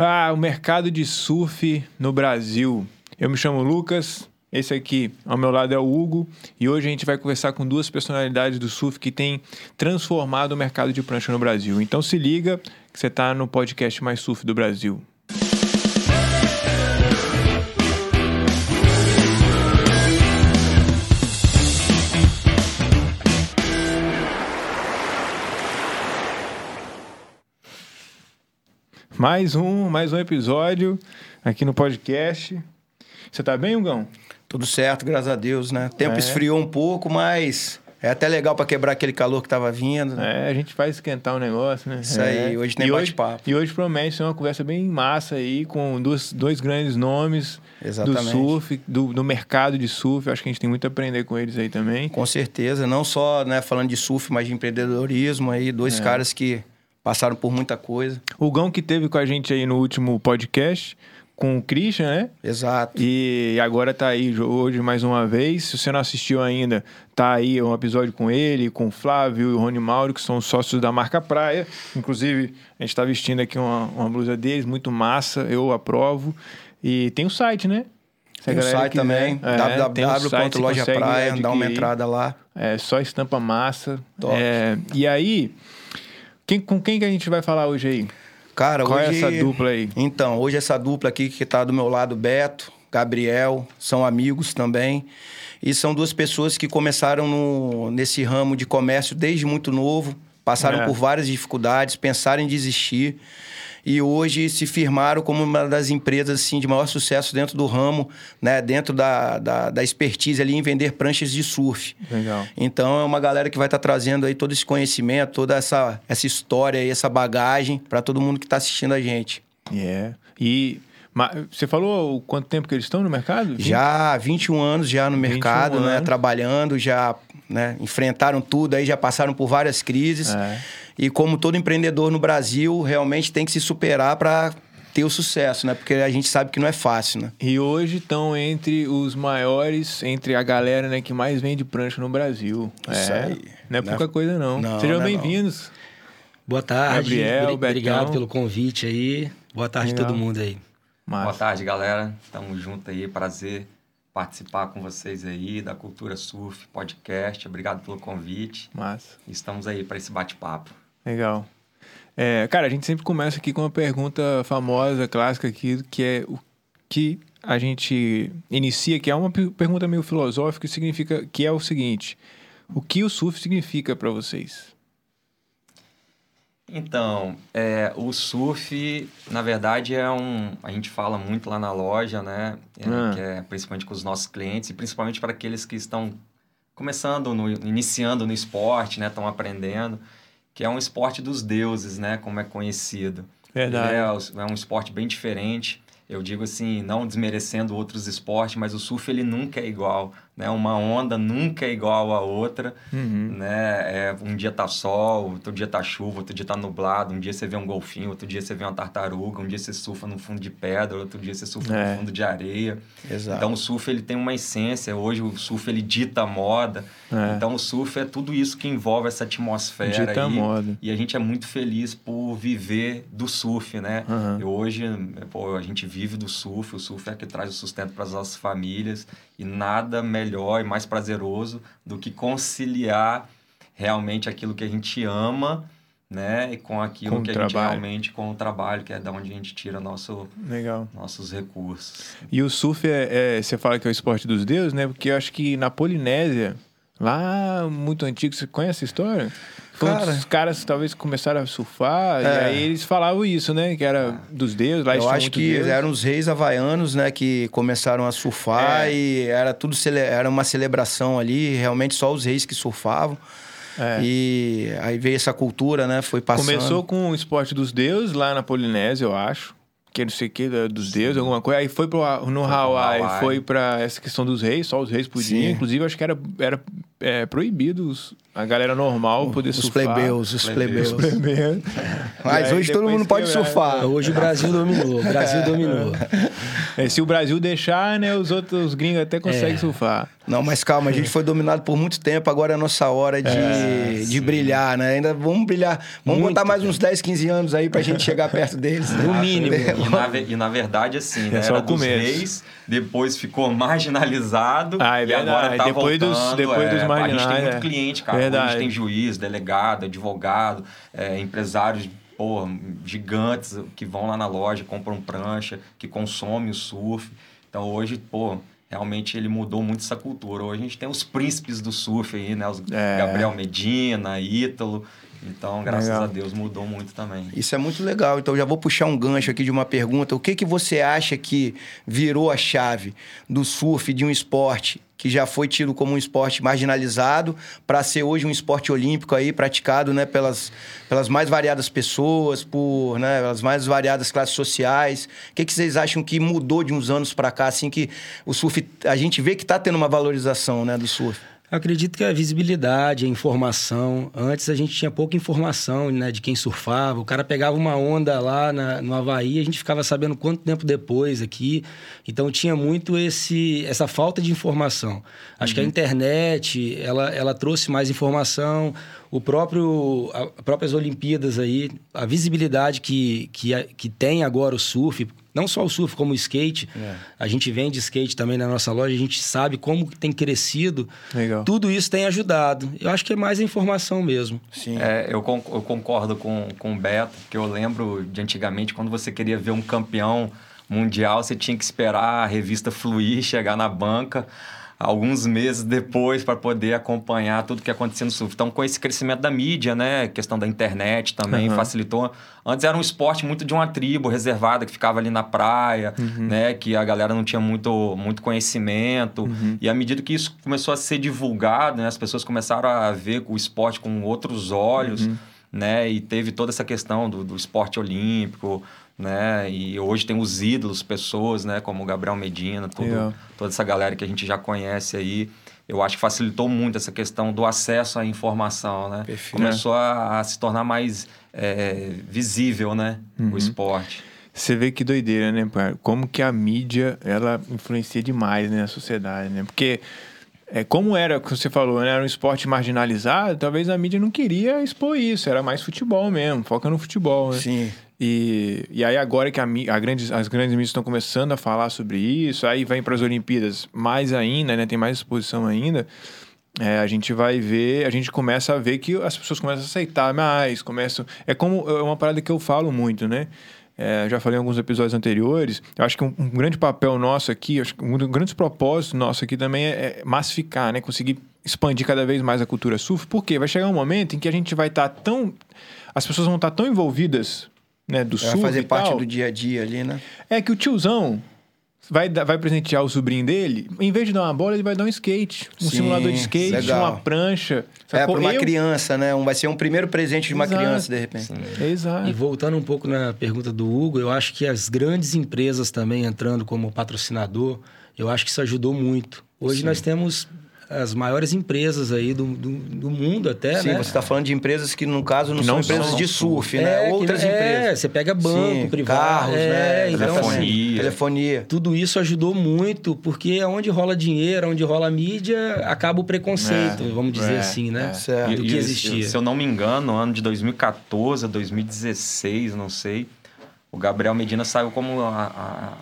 Ah, o mercado de surf no Brasil. Eu me chamo Lucas, esse aqui ao meu lado é o Hugo e hoje a gente vai conversar com duas personalidades do surf que têm transformado o mercado de prancha no Brasil. Então se liga que você está no podcast mais surf do Brasil. Mais um, mais um episódio aqui no podcast. Você tá bem, Hugão? Tudo certo, graças a Deus, né? O tempo É. esfriou um pouco, mas é até legal para quebrar aquele calor que tava vindo. né? É, a gente vai esquentar o negócio, né? Isso É. aí, hoje tem bate-papo. E hoje promete ser uma conversa bem massa aí, com dois, dois grandes nomes Exatamente. do surf, do, do mercado de surf. Acho que a gente tem muito a aprender com eles aí também. Com certeza, não só né, falando de surf, mas de empreendedorismo aí, É. dois caras que passaram por muita coisa. O Hugão que teve com a gente aí no último podcast, com o Christian, né? Exato. E agora tá aí hoje mais uma vez. Se você não assistiu ainda, tá aí um episódio com ele, com o Flávio e o Rony Mauro, que são sócios da marca Praia. Inclusive, a gente tá vestindo aqui uma, uma blusa deles, muito massa, eu aprovo. E tem o site, né? Tem o site quiser. também, É, tem o site, você www.loja consegue praia, dá uma entrada lá. É só estampa massa. Top. É, e aí, quem- com quem que a gente vai falar hoje aí? Cara, Qual é hoje... essa dupla aí? Então, hoje essa dupla aqui que tá do meu lado, Beto, Gabriel, são amigos também. E são duas pessoas que começaram no- nesse ramo de comércio desde muito novo, passaram É. por várias dificuldades, pensaram em desistir. E hoje se firmaram como uma das empresas assim, de maior sucesso dentro do ramo, né? dentro da, da, da expertise ali em vender pranchas de surf. Legal. Então é uma galera que vai estar trazendo aí todo esse conhecimento, toda essa, essa história e essa bagagem para todo mundo que está assistindo a gente. É. E ma- você falou quanto tempo que eles estão no mercado? Já há 21 anos já no 21 mercado, né? anos. Trabalhando, já né? enfrentaram tudo aí, já passaram por várias crises. É. E como todo empreendedor no Brasil, realmente tem que se superar para ter o sucesso, né? Porque a gente sabe que não é fácil, né? E hoje estão entre os maiores, entre a galera né, que mais vende prancha no Brasil. Isso é. aí. Não é Né? pouca coisa, não. Não, Sejam não é não. bem-vindos. Boa tarde. Gabriel, Obri- Obrigado Betão. pelo convite aí. Boa tarde a Legal. todo mundo aí. Massa. Boa tarde, galera. Tamo junto aí. Prazer participar com vocês aí da Cultura Surf Podcast. Obrigado pelo convite. Massa. Estamos aí para esse bate-papo. Legal. É, cara, a gente sempre começa aqui com uma pergunta famosa, clássica aqui, que é o que a gente inicia, que é uma pe- pergunta meio filosófica, que significa que é o seguinte: o que o surf significa para vocês? Então, é, o surf, na verdade, é um. A gente fala muito lá na loja, né? É, Ah. É principalmente com os nossos clientes e principalmente para aqueles que estão começando, no, iniciando no esporte, né? Estão aprendendo, que é um esporte dos deuses, né? Como é conhecido. Verdade. É, é um esporte bem diferente. Eu digo assim, não desmerecendo outros esportes, mas o surf ele nunca é igual, né? Uma onda nunca é igual a outra, Uhum. né? É, um dia tá sol, outro dia tá chuva, outro dia tá nublado, um dia você vê um golfinho, outro dia você vê uma tartaruga, um dia você surfa no fundo de pedra, outro dia você surfa É. no fundo de areia. Exato. Então o surf ele tem uma essência. Hoje o surf ele dita a moda. É. Então o surf é tudo isso que envolve essa atmosfera Dita a aí. moda. E a gente é muito feliz por viver do surf, né? Aham. E hoje pô, a gente vive do surf. O surf é que traz o sustento para as nossas famílias e nada melhor e mais prazeroso do que conciliar realmente aquilo que a gente ama. Né? E com aquilo Com que a gente trabalho. realmente, com o trabalho, que é da onde a gente tira nosso, Legal. nossos recursos. E o surf é, é- Você fala que é o esporte dos deuses, né? Porque eu acho que na Polinésia, lá muito antigo, você conhece a história? Foi Cara. Os caras talvez começaram a surfar, e É. aí eles falavam isso, né? Que era dos deuses, lá Eu acho que deus. eram os reis havaianos, né, que começaram a surfar É. e era tudo cele- era uma celebração ali, realmente só os reis que surfavam. É. E aí veio essa cultura, né, foi passando. Começou com o esporte dos deuses lá na Polinésia, eu acho. Que não sei o que, dos deuses, alguma coisa. Aí foi pro, no Hawaii, Hawaii. foi pra essa questão dos reis, só os reis podiam. Sim. Inclusive, acho que era, era é, proibido os- a galera normal poder Os surfar. plebeus, os plebeus. Plebeus. Mas aí hoje todo mundo pode surfar. Hoje o Brasil dominou, o Brasil dominou. É, se o Brasil deixar, né, os outros gringos até conseguem É. surfar. Não, mas calma, a gente foi dominado por muito tempo, agora é a nossa hora de, de brilhar, né? Ainda vamos brilhar. Vamos Muito, botar mais uns 10, 15 anos aí pra gente chegar perto deles. No mínimo. E na, e na verdade, assim, né? É só Era o dos começo. reis, depois ficou marginalizado. Ah, é e agora verdade. tá Depois dos- voltando, depois é, dos A gente marginais, tem muito é. cliente, cara. Hoje A Verdade. gente tem juiz, delegado, advogado, é, empresários pô, gigantes que vão lá na loja, compram prancha, que consomem o surf. Então hoje, pô, realmente ele mudou muito essa cultura. Hoje a gente tem os príncipes do surf aí, né? Os É. Gabriel Medina, Ítalo. Então, graças Legal. a Deus, mudou muito também. Isso é muito legal. Então já vou puxar um gancho aqui de uma pergunta. O que, que você acha que virou a chave do surf de um esporte que já foi tido como um esporte marginalizado para ser hoje um esporte olímpico aí praticado, né, pelas, pelas mais variadas pessoas, por, né, pelas mais variadas classes sociais. O que, que vocês acham que mudou de uns anos para cá assim que o surf a gente vê que está tendo uma valorização, né, do surf? Acredito que a visibilidade, a informação. Antes a gente tinha pouca informação né, de quem surfava. O cara pegava uma onda lá na, no Havaí, a gente ficava sabendo quanto tempo depois aqui. Então tinha muito esse, essa falta de informação. Acho que a internet ela, ela trouxe mais informação. O próprio, a, as próprias Olimpíadas aí, a visibilidade que, que, que tem agora o surf, não só o surf, como o skate. A gente vende skate também na nossa loja, a gente sabe como que tem crescido. Legal. Tudo isso tem ajudado. Eu acho que é mais a informação mesmo. Sim. É, eu, con- eu concordo com, com o Beto, porque eu lembro de antigamente, quando você queria ver um campeão mundial, você tinha que esperar a revista fluir, chegar na banca alguns meses depois para poder acompanhar tudo que acontecia no surf. Então, com esse crescimento da mídia, né, questão da internet também Aham. facilitou. Antes era um esporte muito de uma tribo reservada que ficava ali na praia, né, que a galera não tinha muito, muito conhecimento. E à medida que isso começou a ser divulgado, né, as pessoas começaram a ver o esporte com outros olhos, né, e teve toda essa questão do, do esporte olímpico, né, e hoje tem os ídolos, pessoas, né, como o Gabriel Medina, Legal. toda essa galera que a gente já conhece aí. Eu acho que facilitou muito essa questão do acesso à informação, né? Perfeito. Começou a, a se tornar mais é, visível, né? O esporte. Você vê que doideira, né, pai? Como que a mídia, ela influencia demais né, na sociedade, né? Porque, é, como era, como você falou, né, era um esporte marginalizado, talvez a mídia não queria expor isso, era mais futebol mesmo, foca no futebol, né? Sim. E, e aí agora que a, a grandes, as grandes mídias estão começando a falar sobre isso, aí vem para as Olimpíadas mais ainda, né? Tem mais exposição ainda. é, a gente vai ver, a gente começa a ver que as pessoas começam a aceitar mais, começam. É como é uma parada que eu falo muito, né? É, já falei em alguns episódios anteriores. Eu acho que um, um grande papel nosso aqui, acho que um dos grandes propósitos nosso aqui também é, é massificar, né? Conseguir expandir cada vez mais a cultura surf. Porque vai chegar um momento em que a gente vai estar tão. As pessoas vão estar tão envolvidas né, do Vai surf. fazer e parte tal, do dia a dia ali, né? É que o tiozão vai, vai presentear o sobrinho dele, em vez de dar uma bola, ele vai dar um skate. Um Sim, simulador de skate, legal. uma prancha. É, para uma Eu- criança, né? Um, vai ser um primeiro presente de uma Exato. criança, de repente. Exato. E voltando um pouco na pergunta do Hugo, eu acho que as grandes empresas também entrando como patrocinador, eu acho que isso ajudou muito. Hoje nós temos as maiores empresas aí do, do, do mundo até, Sim, né? você está falando de empresas que, no caso, não, Que são não empresas são de surf, né? que- Outras é, empresas. você pega banco Sim, privado, carros, é, né? então, Telefonia. assim, Telefonia. tudo isso ajudou muito, porque é onde rola dinheiro, onde rola mídia, acaba o preconceito, É, vamos dizer é, assim, né? é. Certo. Do que existia. Se eu não me engano, no ano de 2014, 2016, não sei, o Gabriel Medina saiu como a,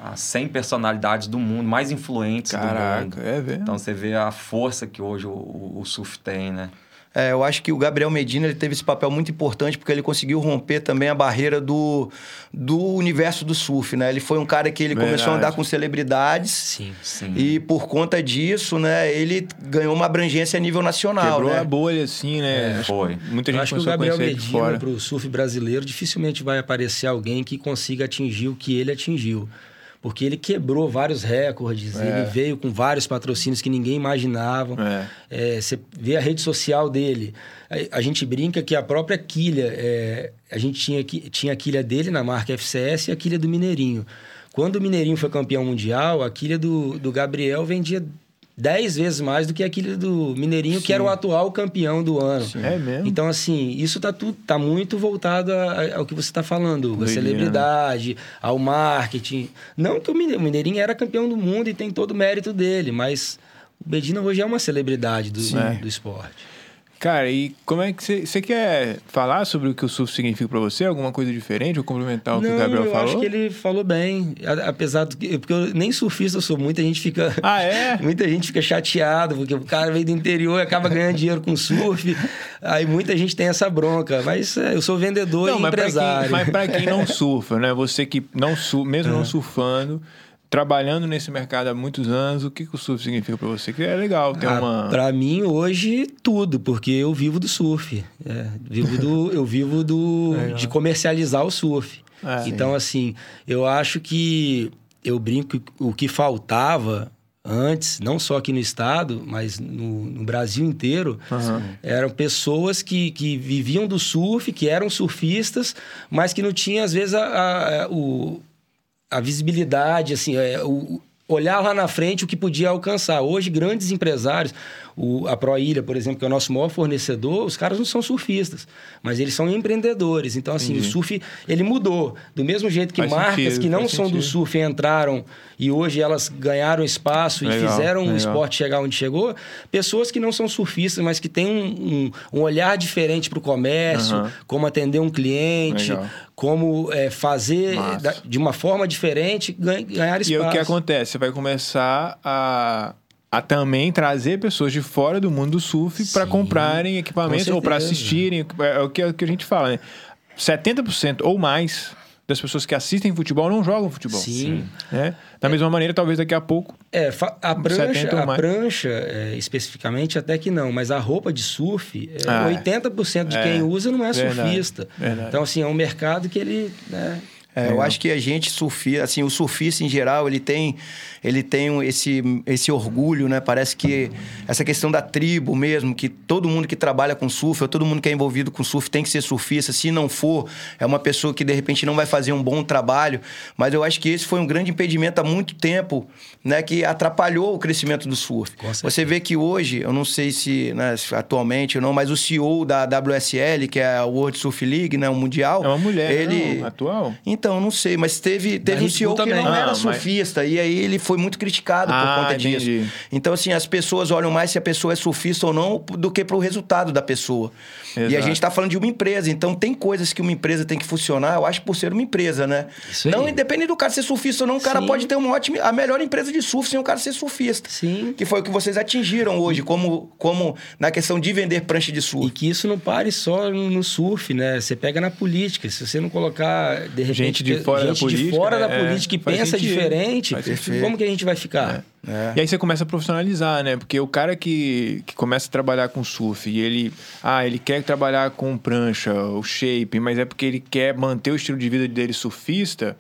a, a 100 personalidades do mundo, mais influentes do mundo. Caraca, é velho. Então você vê a força que hoje o, o, o surf tem, né? É, eu acho que o Gabriel Medina ele teve esse papel muito importante porque ele conseguiu romper também a barreira do, do universo do surf, né? Ele foi um cara que ele começou a Verdade. andar com celebridades Sim. Sim. e por conta disso, né, ele ganhou uma abrangência a nível nacional, Quebrou né? a bolha, assim, né? Que foi. Muita Eu gente acho que o Gabriel Medina, para o surf brasileiro, dificilmente vai aparecer alguém que consiga atingir o que ele atingiu. Porque ele quebrou vários recordes, É. ele veio com vários patrocínios que ninguém imaginava. É. É, você vê a rede social dele. A, a gente brinca que a própria quilha, é, a gente tinha, tinha a quilha dele na marca FCS e a quilha do Mineirinho. Quando o Mineirinho foi campeão mundial, a quilha do, do Gabriel vendia dez vezes mais do que aquele do Mineirinho, que era o atual campeão do ano. É mesmo? Então, assim, isso tá, tudo, tá muito voltado a- ao que você está falando, a Doideira, celebridade, ao marketing. Não que o Mine- o Mineirinho era campeão do mundo e tem todo o mérito dele, mas o Bedina hoje é uma celebridade do, Sim. do esporte. Cara, e como é que você quer falar sobre o que o surf significa pra você? Alguma coisa diferente ou complementar o que não, o Gabriel eu falou? acho que ele falou bem. Apesar do que. Porque eu nem surfista eu sou, muita gente fica. Ah, é? Muita gente fica chateado, porque o cara veio do interior e acaba ganhando dinheiro com surf. Aí muita gente tem essa bronca. Mas é, eu sou vendedor Não, e mas pra, quem, empresário. mas pra quem não surfa, né? Você que não mesmo não surfando, trabalhando nesse mercado há muitos anos, o que, que o surf significa pra você? Que é legal ter Ah, uma. Pra mim, hoje, tudo, porque eu vivo do surf. É, vivo do, eu vivo do, Legal. de comercializar o surf. É. então, assim, eu acho que eu brinco que o que faltava antes, não só aqui no estado, mas no, no Brasil inteiro, Aham. eram pessoas que, que viviam do surf, que eram surfistas, mas que não tinham, às vezes, a, a, a- o, a visibilidade, assim, é, o, olhar lá na frente o que podia alcançar. Hoje, grandes empresários, o, a Proilha, por exemplo, que é o nosso maior fornecedor, os caras não são surfistas, mas eles são empreendedores. Então, assim, o surf, ele mudou. Do mesmo jeito que Faz marcas sentido, que não são do sentido. surf entraram e hoje elas ganharam espaço e Legal, fizeram o legal. esporte chegar onde chegou, pessoas que não são surfistas, mas que têm um, um, um olhar diferente para o comércio, Aham. como atender um cliente, Legal. como é, fazer da- de uma forma diferente ganha- ganhar E espaço. aí o que acontece? Você vai começar a, a também trazer pessoas de fora do mundo do surf para comprarem equipamentos com ou para assistirem. É o que, é o que a gente fala, né? 70% ou mais das pessoas que assistem futebol não jogam futebol. Sim. Né? Da mesma maneira, talvez daqui a pouco. É, a 70 prancha, a prancha é, especificamente até que não, mas a roupa de surf, é, Ah, 80% de é. quem usa não é Verdade, surfista. verdade. Então, assim, é um mercado que ele... né, É, eu acho que a gente surfista, assim, o surfista em geral, ele tem, ele tem esse, esse orgulho, né? Parece que essa questão da tribo mesmo, que todo mundo que trabalha com surf, ou todo mundo que é envolvido com surf tem que ser surfista. Se não for, é uma pessoa que de repente não vai fazer um bom trabalho. Mas eu acho que esse foi um grande impedimento há muito tempo, né? Que atrapalhou o crescimento do surf. Você vê que hoje, eu não sei se né, atualmente ou não, mas o CEO da WSL, que é a World Surf League, né? O Mundial. É uma mulher ele... não, atual. Então, não sei, mas teve, teve um CEO Bull que também. não Ah, era mas- surfista, e aí ele foi muito criticado Ah, por conta entendi. disso. Então, assim, as pessoas olham mais se a pessoa é surfista ou não do que pro resultado da pessoa. E a Exato. gente tá falando de uma empresa, então tem coisas que uma empresa tem que funcionar, eu acho, por ser uma empresa, né? Isso. Não, independente do cara ser surfista ou não, o cara Sim. pode ter uma ótima, a melhor empresa de surf sem o cara ser surfista. Sim. Que foi o que vocês atingiram hoje, como, como na questão de vender prancha de E surf. que isso não pare só no surf, né? Você pega na política. Se você não colocar, de repente, Gente de fora da gente de política, fora da é, política que pensa sentido. diferente, como que a gente vai ficar? É. E aí você começa a profissionalizar, né? Porque o cara que, que começa a trabalhar com surf e ele, ah, ele quer trabalhar com prancha, o shape, mas é porque ele quer manter o estilo de vida dele surfista,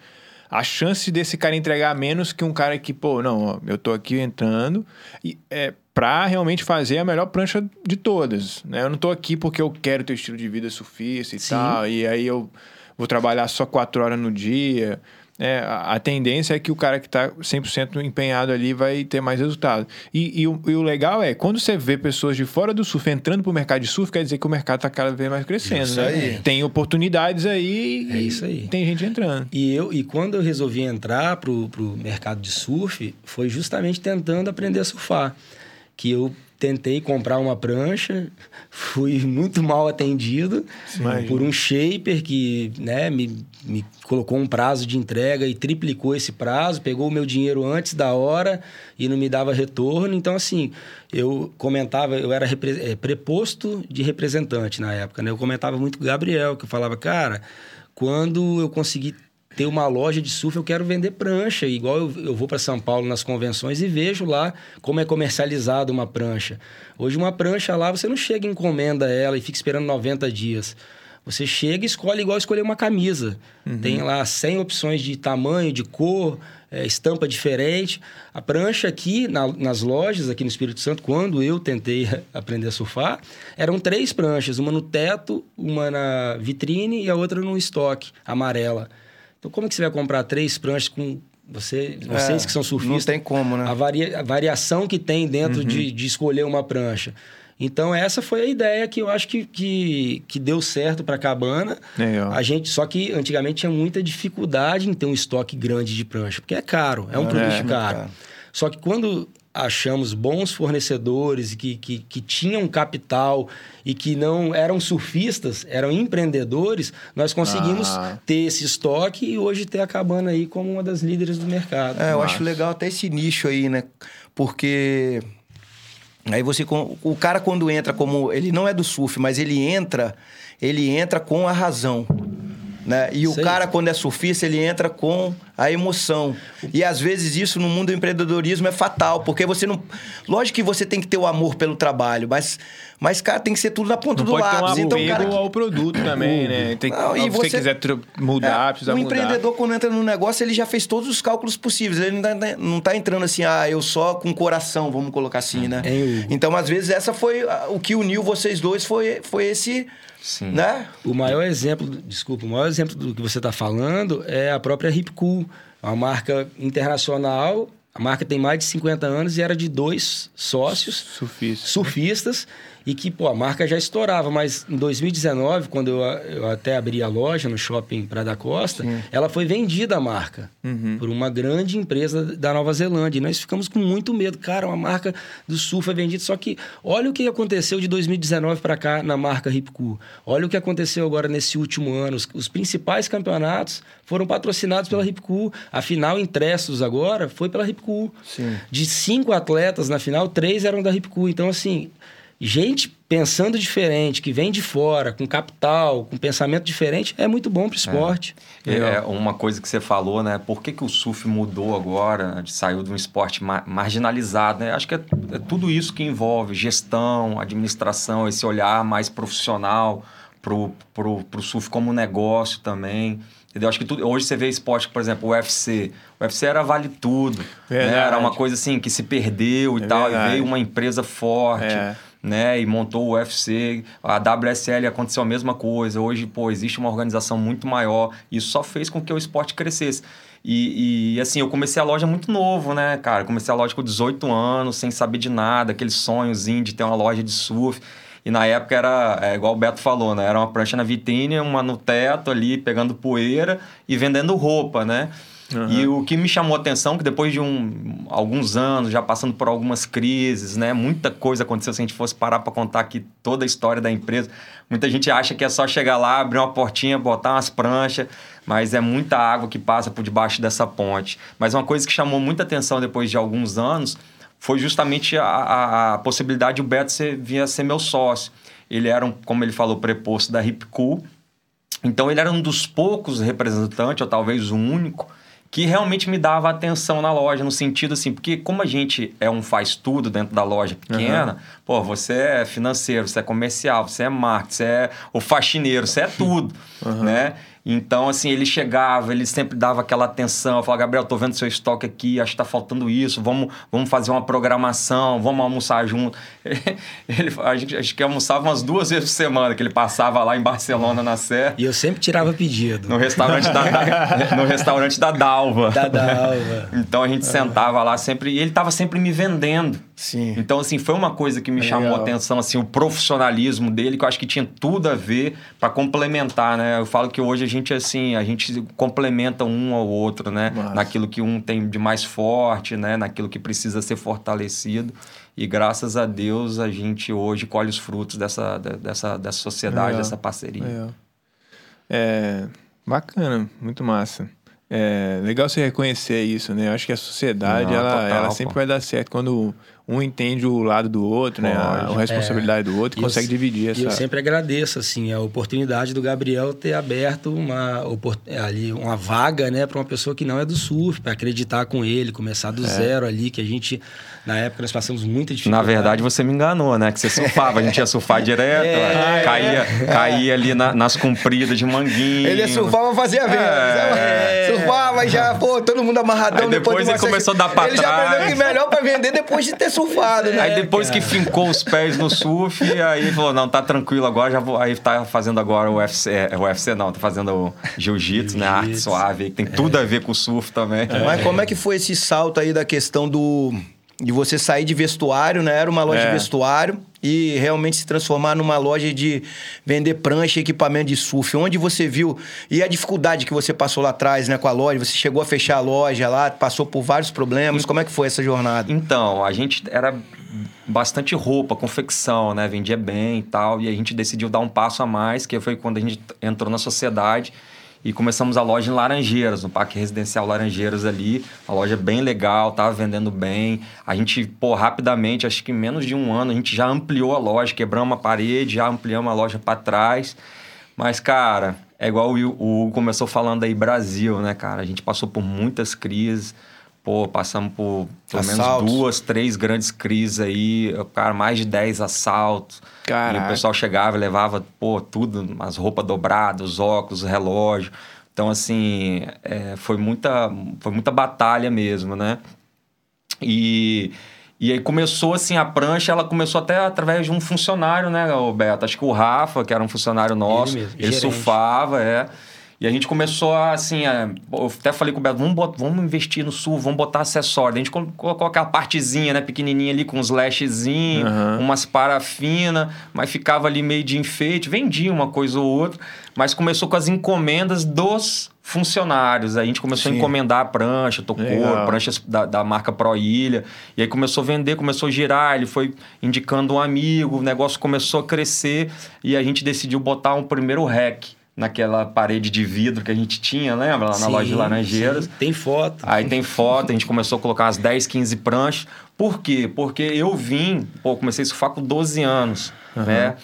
a chance desse cara entregar menos que um cara que, pô, não, ó, eu tô aqui entrando e é pra realmente fazer a melhor prancha de todas, né? Eu não tô aqui porque eu quero ter o estilo de vida surfista e Sim. tal, e aí eu vou trabalhar só quatro horas no dia. É, a, tendência é que o cara que está 100% empenhado ali vai ter mais resultado. E, e o, e o legal é, quando você vê pessoas de fora do surf entrando pro mercado de surf, quer dizer que o mercado está cada vez mais crescendo, Isso né? aí. Tem oportunidades aí. É e isso aí. Tem gente entrando. E, eu, e quando eu resolvi entrar pro, pro mercado de surf, foi justamente tentando aprender a surfar. Que eu tentei comprar uma prancha, fui muito mal atendido Imagino. por um shaper que né, me, me colocou um prazo de entrega e triplicou esse prazo, pegou o meu dinheiro antes da hora e não me dava retorno. Então, assim, eu comentava, eu era repre- eh, preposto de representante na época, né? Eu comentava muito com o Gabriel, que eu falava, cara, quando eu conseguir ter uma loja de surf, eu quero vender prancha. Igual eu, eu vou para São Paulo nas convenções e vejo lá como é comercializada uma prancha. Hoje, uma prancha lá, você não chega e encomenda ela e fica esperando 90 dias. Você chega e escolhe igual escolher uma camisa. Tem lá 100 opções de tamanho, de cor, é, estampa diferente. A prancha aqui, na- nas lojas, aqui no Espírito Santo, quando eu tentei aprender a surfar, eram três pranchas. Uma no teto, uma na vitrine e a outra no estoque, amarela. Então, como que você vai comprar três pranchas com Você, vocês É, que são surfistas. Não tem como, né? a, varia- a variação que tem dentro de, de escolher uma prancha. Então, essa foi a ideia que eu acho que, que, que deu certo para a cabana. Legal. A gente, só que antigamente tinha muita dificuldade em ter um estoque grande de prancha, porque é caro, é um É, produto muito caro. caro. Só que quando achamos bons fornecedores que, que, que tinham capital e que não eram surfistas, eram empreendedores, nós conseguimos Ah. ter esse estoque e hoje ter a cabana aí como uma das líderes do mercado. É, eu acho legal até esse nicho aí, né? Porque aí você o cara quando entra como ele não é do surf, mas ele entra, ele entra com a razão. Né? E o Sei. cara, quando é surfista, ele entra com a emoção. E às vezes isso no mundo do empreendedorismo é fatal, porque você não. Lógico que você tem que ter o amor pelo trabalho, mas, mas cara, tem que ser tudo na ponta Não do pode ter um lápis. então, o cara que- ao produto também, né? Tem que, Não, e se você você- quiser mudar, É, precisa o mudar. empreendedor, quando entra no negócio, ele já fez todos os cálculos possíveis. Ele não tá, não tá entrando assim, ah, eu só com coração, vamos colocar assim, né? Hein, Hugo? Então, às vezes, essa foi o que uniu vocês dois, foi, foi esse, Sim. né? O maior exemplo, desculpa, o maior exemplo do que você está falando é a própria Hip Cool, uma marca internacional. A marca tem mais de 50 anos e era de dois sócios Surfista. surfistas e que, pô, a marca já estourava, mas em 2019, quando eu, eu até abri a loja no shopping Praia da Costa, ela foi vendida a marca Uhum. por uma grande empresa da Nova Zelândia. E nós ficamos com muito medo. Cara, uma marca do surf é vendida. Só que olha o que aconteceu de 2019 para cá na marca Ripcool. Olha o que aconteceu agora nesse último ano. Os, os principais campeonatos foram patrocinados pela Ripcool. A final em Trestos agora foi pela. Sim. De cinco atletas na final, três eram da Ripcool. Então, assim, gente pensando diferente, que vem de fora, com capital, com pensamento diferente, é muito bom para o esporte. É uma coisa que você falou, né? Por que, que o surf mudou agora, saiu de um esporte ma- marginalizado, né? Acho que é, é tudo isso que envolve gestão, administração, esse olhar mais profissional pro, pro, pro surf como negócio também. Entendeu? Acho que tudo, hoje você vê esporte, por exemplo, o UFC. O UFC era vale tudo. Né? Era uma coisa assim que se perdeu e É tal. verdade. E veio uma empresa forte É. né? E montou o UFC, a WSL aconteceu a mesma coisa. Hoje, pô, existe uma organização muito maior. Isso só fez com que o esporte crescesse. E, e, assim, eu comecei a loja muito novo, né, cara? Comecei a loja com 18 anos, sem saber de nada, aquele sonhozinho de ter uma loja de surf. E na época era, é, igual o Beto falou, né? Era uma prancha na vitrine, uma no teto ali, pegando poeira e vendendo roupa, né? E o que me chamou a atenção, que depois de um, alguns anos, já passando por algumas crises, né? Muita coisa aconteceu, se a gente fosse parar para contar aqui toda a história da empresa. Muita gente acha que é só chegar lá, abrir uma portinha, botar umas pranchas, mas é muita água que passa por debaixo dessa ponte. Mas uma coisa que chamou muita atenção depois de alguns anos foi justamente a, a, a possibilidade de o Beto ser, vir a ser meu sócio. Ele era, um, como ele falou, preposto da Hip Cool, então ele era um dos poucos representantes, ou talvez o único, que realmente me dava atenção na loja, no sentido assim, porque como a gente é um faz tudo dentro da loja pequena, pô, você é financeiro, você é comercial, você é marketing, você é o faxineiro, você é tudo, né? Então, assim, ele chegava, ele sempre dava aquela atenção, falava, Gabriel, tô vendo seu estoque aqui, acho que tá faltando isso, vamos, vamos fazer uma programação, vamos almoçar junto. Ele, a gente acho que almoçava umas duas vezes por semana, que ele passava lá em Barcelona, na Sé. E eu sempre tirava pedido. No restaurante da, no restaurante da Dalva. Da Dalva. Então a gente sentava lá sempre e ele estava sempre me vendendo. Sim. Então assim, foi uma coisa que me Legal. chamou a atenção assim, o profissionalismo dele, que eu acho que tinha tudo a ver para complementar, né? Eu falo que hoje a gente assim, a gente complementa um ao outro, né? Massa. Naquilo que um tem de mais forte, né, naquilo que precisa ser fortalecido. E graças a Deus a gente hoje colhe os frutos dessa dessa dessa sociedade, Legal. dessa parceria. Legal. É, bacana, muito massa. É legal você reconhecer isso, né? Eu acho que a sociedade, Não, ela, total, ela pô. sempre vai dar certo quando um entende o lado do outro, né? A, Pode. a responsabilidade do outro e E eu consegue se- dividir essa... E eu sempre agradeço assim a oportunidade do Gabriel ter aberto uma ali uma vaga, né, para uma pessoa que não é do surf, para acreditar com ele, começar É. do zero ali, que a gente na época nós passamos muita Na dificuldade. verdade, você me enganou, né? Que você surfava, a gente ia surfar direto, É, caía, caía ali na- nas compridas de manguinho. Ele surfava, fazia venda. É. Surfava, tava já, pô, todo mundo amarradão. Aí depois de ele começou a dar pra Ele já trás. aprendeu que melhor pra vender depois de ter surfado, né? Aí depois que fincou os pés no surf, aí falou, não, tá tranquilo agora, já vou. Aí tá fazendo agora o UFC. É, o UFC não, tá fazendo o jiu-jitsu, né? Arte suave, aí que tem tudo a ver com o surf também. Mas como é que foi esse salto aí da questão do de você sair de vestuário, né? Era uma loja É. de vestuário e realmente se transformar numa loja de vender prancha e equipamento de surf. Onde você viu e a dificuldade que você passou lá atrás, né, com a loja? Você chegou a fechar a loja lá, passou por vários problemas. Como é que foi essa jornada? Então, a gente era bastante roupa, confecção, né? Vendia bem e tal. E a gente decidiu dar um passo a mais, que foi quando a gente entrou na sociedade e começamos a loja em Laranjeiras, no Parque Residencial Laranjeiras ali. Uma loja bem legal, tava vendendo bem. A gente, pô, rapidamente, acho que em menos de um ano, a gente já ampliou a loja, quebramos uma parede, já ampliamos a loja para trás. Mas, cara, é igual o Hugo começou falando aí, Brasil, né, cara? A gente passou por muitas crises. Pô, passamos por pelo menos duas, três grandes crises aí. Cara, mais de 10 assaltos. E Caraca. o pessoal chegava e levava, pô, tudo, as roupas dobradas, os óculos, o relógio. Então, assim, é, foi, muita, foi muita batalha mesmo, né? E, e aí começou assim a prancha, ela começou até através de um funcionário, né, o Beto? Acho que o Rafa, que era um funcionário nosso, mesmo, ele, surfava, é. E a gente começou a, assim, a, eu até falei com o Beto, vamos, bot- vamos investir no sul, vamos botar acessório. Daí A gente colo- colocou aquela partezinha, né, pequenininha ali com uns lashzinhos, Aham. umas parafinas, mas ficava ali meio de enfeite, vendia uma coisa ou outra, mas começou com as encomendas dos funcionários. Aí a gente começou Sim. a encomendar a prancha, tocou, Legal. pranchas da, da marca Pro Ilha. E aí começou a vender, começou a girar, ele foi indicando um amigo, o negócio começou a crescer e a gente decidiu botar um primeiro rack naquela parede de vidro que a gente tinha, lembra? Lá na Sim, loja de Laranjeiras. sim, Tem foto. Aí tem foto, a gente começou a colocar umas 10, 15 pranchas. Por quê? Porque eu vim, pô, comecei a surfar com 12 anos, né?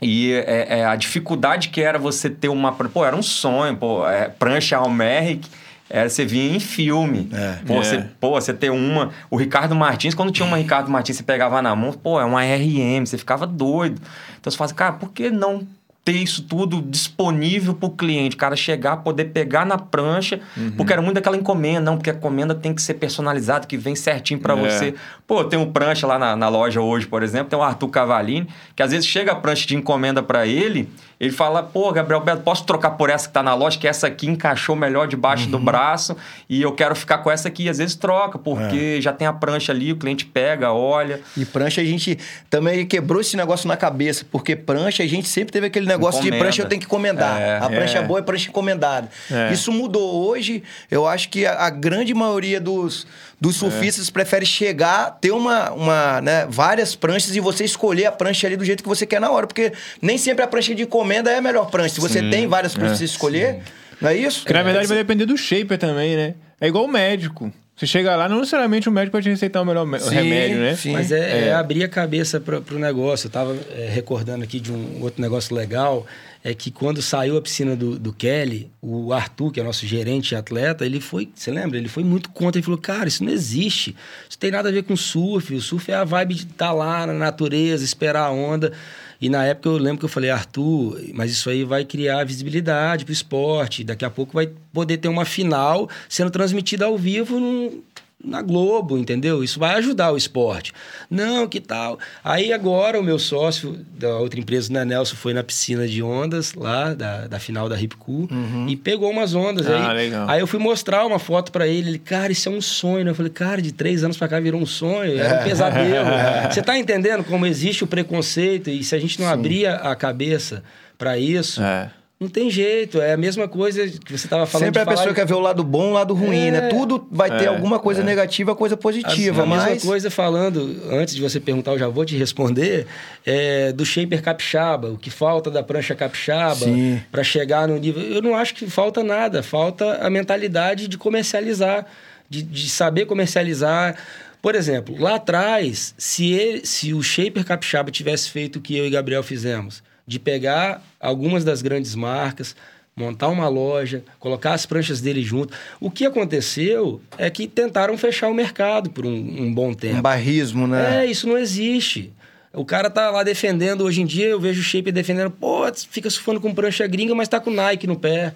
E é, é, a dificuldade que era você ter uma... Pô, era um sonho, pô. É, prancha Almeric, era, você via em filme. É. Pô, É. Você, pô, você ter uma... O Ricardo Martins, quando tinha uma Ricardo Martins, você pegava na mão, pô, é uma RM, você ficava doido. Então você fala assim, cara, por que não ter isso tudo disponível para o cliente, cara chegar, poder pegar na prancha, porque era muito daquela encomenda, não, porque a encomenda tem que ser personalizada, que vem certinho para É. você. Pô, tem um prancha lá na, na loja hoje, por exemplo, tem o Arthur Cavalini, que às vezes chega a prancha de encomenda para ele, ele fala, pô, Gabriel Beto, posso trocar por essa que tá na loja, que essa aqui encaixou melhor debaixo do braço, e eu quero ficar com essa aqui, e às vezes troca, porque já tem a prancha ali, o cliente pega, olha, E prancha a gente também quebrou esse negócio na cabeça, porque prancha a gente sempre teve aquele negócio de Encomenda. prancha eu tenho que encomendar. É, a prancha é. boa é prancha encomendada. É. Isso mudou hoje. Eu acho que a, a grande maioria dos, dos surfistas prefere chegar, ter uma, uma, né, várias pranchas e você escolher a prancha ali do jeito que você quer na hora, porque nem sempre a prancha de encomenda é a melhor prancha. Se você tem várias pranchas pra você escolher, não é isso? Que na verdade vai depender do shaper também, né? É igual o médico. Você chega lá, não necessariamente o médico vai te receitar o melhor me- Sim, remédio, né? sim. Mas é, é abrir a cabeça para o negócio. Eu estava recordando aqui de um outro negócio legal, é que quando saiu a piscina do, do Kelly, o Arthur, que é nosso gerente e atleta, ele foi, você lembra? Ele foi muito contra, ele falou, cara, isso não existe. Isso tem nada a ver com surf. O surf é a vibe de estar lá na natureza, esperar a onda. E na época eu lembro que eu falei, Arthur, mas isso aí vai criar visibilidade para o esporte. Daqui a pouco vai poder ter uma final sendo transmitida ao vivo num, na Globo, entendeu? Isso vai ajudar o esporte. Não, que tal? Aí agora o meu sócio da outra empresa, né, Nelson, foi na piscina de ondas lá, da, da final da Hip Cool, e pegou umas ondas. Ah, aí, legal. aí eu fui mostrar uma foto pra ele. Ele, cara, isso é um sonho. Eu falei, cara, de três anos pra cá virou um sonho, era um pesadelo. Você tá entendendo como existe o preconceito? E se a gente não abrir a cabeça pra isso, É. não tem jeito. É a mesma coisa que você tava falando Sempre de a pessoa quer ver o lado bom, o lado ruim, É. né? Tudo vai ter É, alguma coisa negativa, coisa A, positiva, a mas... mesma coisa falando, antes de você perguntar, eu já vou te responder, é, do shaper capixaba, o que falta da prancha capixaba para chegar no nível. Eu não acho que falta nada, falta a mentalidade de comercializar, de, de saber comercializar. Por exemplo, lá atrás, se, ele- se o shaper capixaba tivesse feito o que eu e Gabriel fizemos, de pegar algumas das grandes marcas, montar uma loja, colocar as pranchas dele junto. O que aconteceu é que tentaram fechar o mercado por um, um bom tempo. Um barrismo, né? É, isso não existe. O cara tá lá defendendo, hoje em dia eu vejo o Shape defendendo, pô, fica surfando com prancha gringa, mas tá com Nike no pé.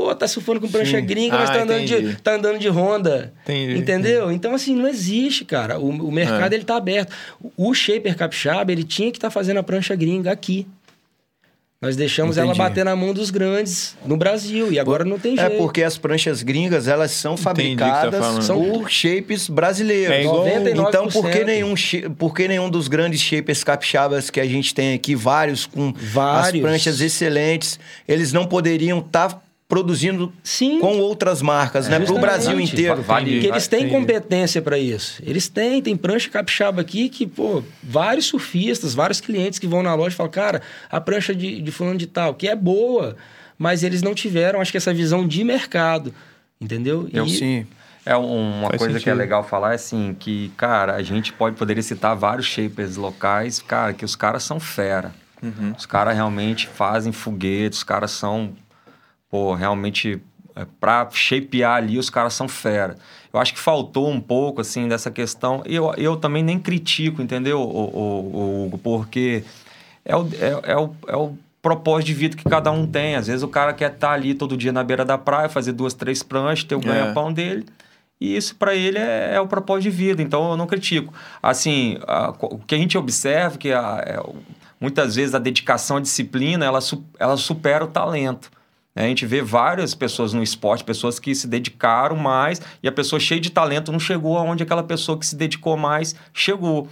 Pô, tá surfando com prancha Sim. gringa, mas Ah, tá andando, entendi. de, tá andando de Honda. Entendi, Entendeu? Então, assim, não existe, cara. O, o mercado, É. ele tá aberto. O Shaper Capixaba, ele tinha que estar fazendo a prancha gringa aqui. Nós deixamos ela Entendi. bater na mão dos grandes no Brasil. E agora não tem É jeito. porque as pranchas gringas, elas são Entendi tá fabricadas falando. por shapes brasileiros. É igual- 99%. Então, por que, nenhum, por que nenhum dos grandes shapers capixabas que a gente tem aqui, vários com Vários. as pranchas excelentes, eles não poderiam estar produzindo Sim. com outras marcas, né? Para o. Brasil inteiro. Vale- Porque eles têm competência para isso. Eles têm, tem prancha capixaba aqui que, pô, vários surfistas, vários clientes que vão na loja e falam, cara, a prancha de, de fulano de tal, que é boa, mas eles não tiveram, acho que essa visão de mercado, entendeu? Eu E- Sim. É um- uma Faz coisa que é sentido. legal falar, é assim, que, cara, a gente pode poderia citar vários shapers locais, cara, que os caras são fera. Os caras realmente fazem foguetes, os caras são, pô, realmente, é, pra shapear ali, os caras são fera. Eu acho que faltou um pouco, assim, dessa questão. Eu, eu também nem critico, entendeu, o, Hugo? Porque é o, é, é o, é o propósito de vida que cada um tem. Às vezes o cara quer estar ali todo dia na beira da praia, fazer duas, três pranchas, ter o É. ganha-pão dele. E isso para ele é, é o propósito de vida, então eu não critico. Assim, a- o que a gente observa é que a- é, muitas vezes a dedicação, a disciplina, ela, ela supera o talento. A gente vê várias pessoas no esporte, pessoas que se dedicaram mais e a pessoa cheia de talento não chegou aonde aquela pessoa que se dedicou mais chegou.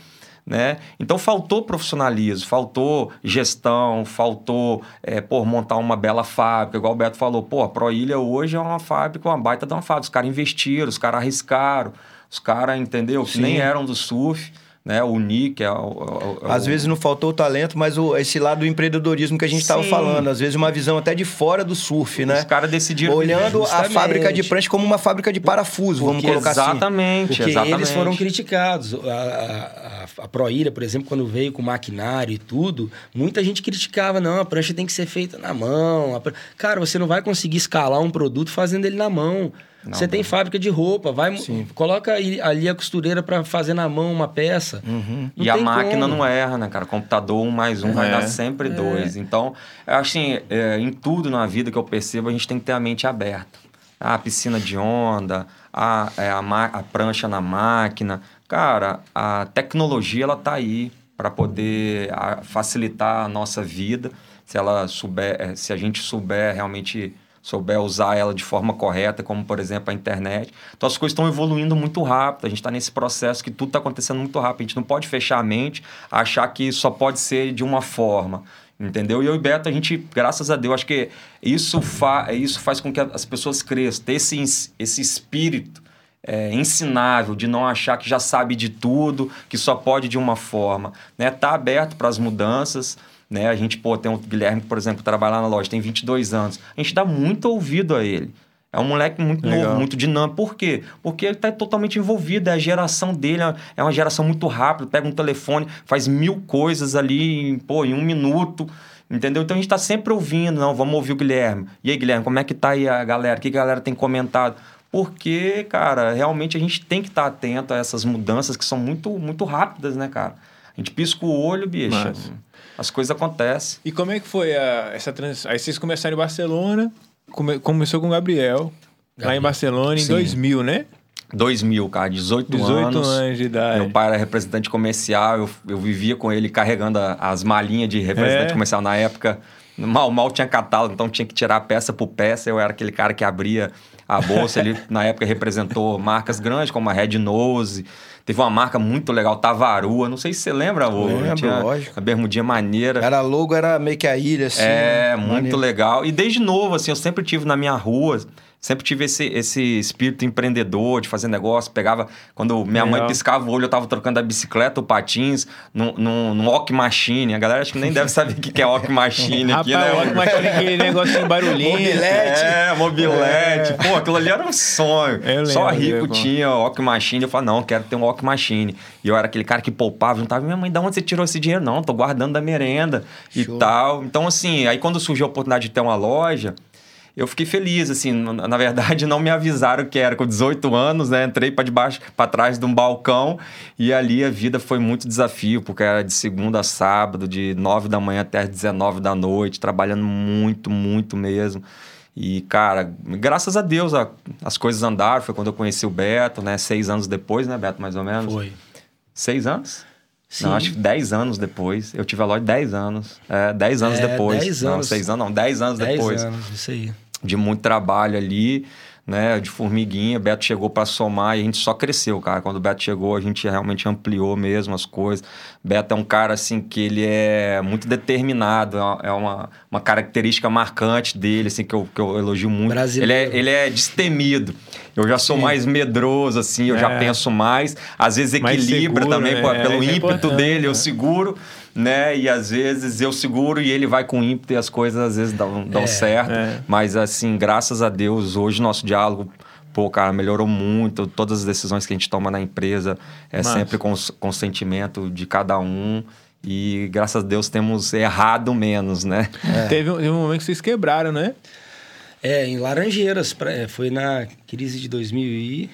Né? Então faltou profissionalismo, faltou gestão, faltou é, pô, montar uma bela fábrica, igual o Beto falou, pô, a Proilha hoje é uma fábrica, uma baita de uma fábrica. Os caras investiram, os caras arriscaram, os caras, entendeu? Que nem eram do surf, né? O Nick é o. o- o- Às vezes não faltou o talento, mas o, esse lado do empreendedorismo que a gente estava falando. Às vezes uma visão até de fora do surf, né? Os caras decidiram. Olhando a Justamente. fábrica de prancha como uma fábrica de parafuso, vamos Porque colocar assim. exatamente, Porque exatamente. eles foram criticados. A, a, a, a Proilha, por exemplo, quando veio com maquinário e tudo, muita gente criticava, não, a prancha tem que ser feita na mão. a Cara, você não vai conseguir escalar um produto fazendo ele na mão. Não, você tem não. fábrica de roupa, vai, coloca aí- ali a costureira para fazer na mão uma peça. Uhum. E a máquina como. não erra, né, cara? Computador, um mais um vai É. dar sempre dois. Então, eu acho assim, é, em tudo na vida que eu percebo, a gente tem que ter a mente aberta. Ah, a piscina de onda, a, é, a, a prancha na máquina. Cara, a tecnologia, ela tá aí para poder a, facilitar a nossa vida. Se ela souber, é, se a gente souber realmente souber usar ela de forma correta, como por exemplo a internet. Então as coisas estão evoluindo muito rápido. A gente está nesse processo que tudo está acontecendo muito rápido. A gente não pode fechar a mente, achar que só pode ser de uma forma. Entendeu? E eu e Beto, a gente, graças a Deus, acho que isso, fa isso faz com que as pessoas cresçam, ter esse, esse espírito é, ensinável, de não achar que já sabe de tudo, que só pode de uma forma. Né? Tá aberto para as mudanças. Né? A gente, pô, tem o Guilherme, por exemplo, que trabalha lá na loja, tem 22 anos. A gente dá muito ouvido a ele. É um moleque muito Legal. novo, muito dinâmico. Por quê? Porque ele está totalmente envolvido. é A geração dele é- é uma geração muito rápida. Pega um telefone, faz mil coisas ali em, pô, em um minuto. Entendeu? Então a gente está sempre ouvindo. Não, vamos ouvir o Guilherme. E aí, Guilherme, como é que tá aí a galera? O que a galera tem comentado? Porque, cara, realmente a gente tem que estar atento a essas mudanças que são muito, muito rápidas, né, cara? A gente pisca o olho, bicho. Massa. As coisas acontecem. E como é que foi a- essa transição? Aí vocês começaram em Barcelona, come- começou com o Gabriel, lá em Barcelona, em Sim. 2000, né? 2000, cara, 18, 18 anos. anos de idade. Meu pai era representante comercial, eu, eu vivia com ele carregando a- as malinhas de representante É. comercial na época. Mal, mal tinha catálogo, então tinha que tirar peça por peça. Eu era aquele cara que abria a bolsa. Ele, na época, representou marcas grandes, como a Red Nose. Teve uma marca muito legal, Tavarua. Não sei se você lembra, ô. Lembro, tinha lógico. A bermudinha maneira. Era logo, era meio que a ilha, assim. É, né? muito Maneiro. legal. E desde novo, assim, eu sempre tive na minha rua, sempre tive esse, esse espírito empreendedor de fazer negócio. Pegava, quando minha mãe piscava o olho, eu tava trocando a bicicleta, o patins, num, num, num walk machine. A galera acho que nem deve saber o que que é walk machine aqui, Rapaz, né? olha como é que era aquele negocinho barulhento. Mobilete. É, mobilete. Pô, aquilo ali era um sonho. Eu Só lembro, rico lembro. tinha walk machine. Eu falei, não, quero ter um walk machine. E eu era aquele cara que poupava, juntava. Minha mãe, de onde você tirou esse dinheiro? Não, tô guardando da merenda e Show. tal. Então, assim, aí quando surgiu a oportunidade de ter uma loja, eu fiquei feliz, assim, na verdade não me avisaram que era com 18 anos, né? Entrei para debaixo, para trás de um balcão e ali a vida foi muito desafio, porque era de segunda a sábado, de 9 da manhã até as 19 da noite, trabalhando muito, muito mesmo. E, cara, graças a Deus a, as coisas andaram. Foi quando eu conheci o Beto, né? Seis anos depois, né, Beto, mais ou menos? Foi. Seis anos? Sim. Não, acho que dez anos depois. Eu tive a loja dez anos. É, dez anos É, depois. 10 Não, anos. seis anos não, dez anos 10 depois. anos, isso aí. De muito trabalho ali, né? De formiguinha. Beto chegou para somar e a gente só cresceu, cara. Quando o Beto chegou, a gente realmente ampliou mesmo as coisas. Beto é um cara, assim, que ele é muito determinado. é uma- É uma, característica marcante dele, assim, que eu, que eu elogio muito. Ele Brasileiro. é, ele é destemido. Eu já sou mais medroso, assim, eu já É. penso mais. Às vezes equilibra seguro, também né? pô, É, pelo isso é ímpeto dele, eu né? seguro, né? E às vezes eu seguro e ele vai com ímpeto e as coisas às vezes dão, dão certo. é. Mas assim, graças a Deus, hoje nosso diálogo, pô, cara, melhorou muito. Todas as decisões que a gente toma na empresa é sempre com o consentimento de cada um. E graças a Deus temos errado menos, né? Teve, um- teve um momento que vocês quebraram, né? É, em Laranjeiras, pra- é, foi na crise de 2000 e...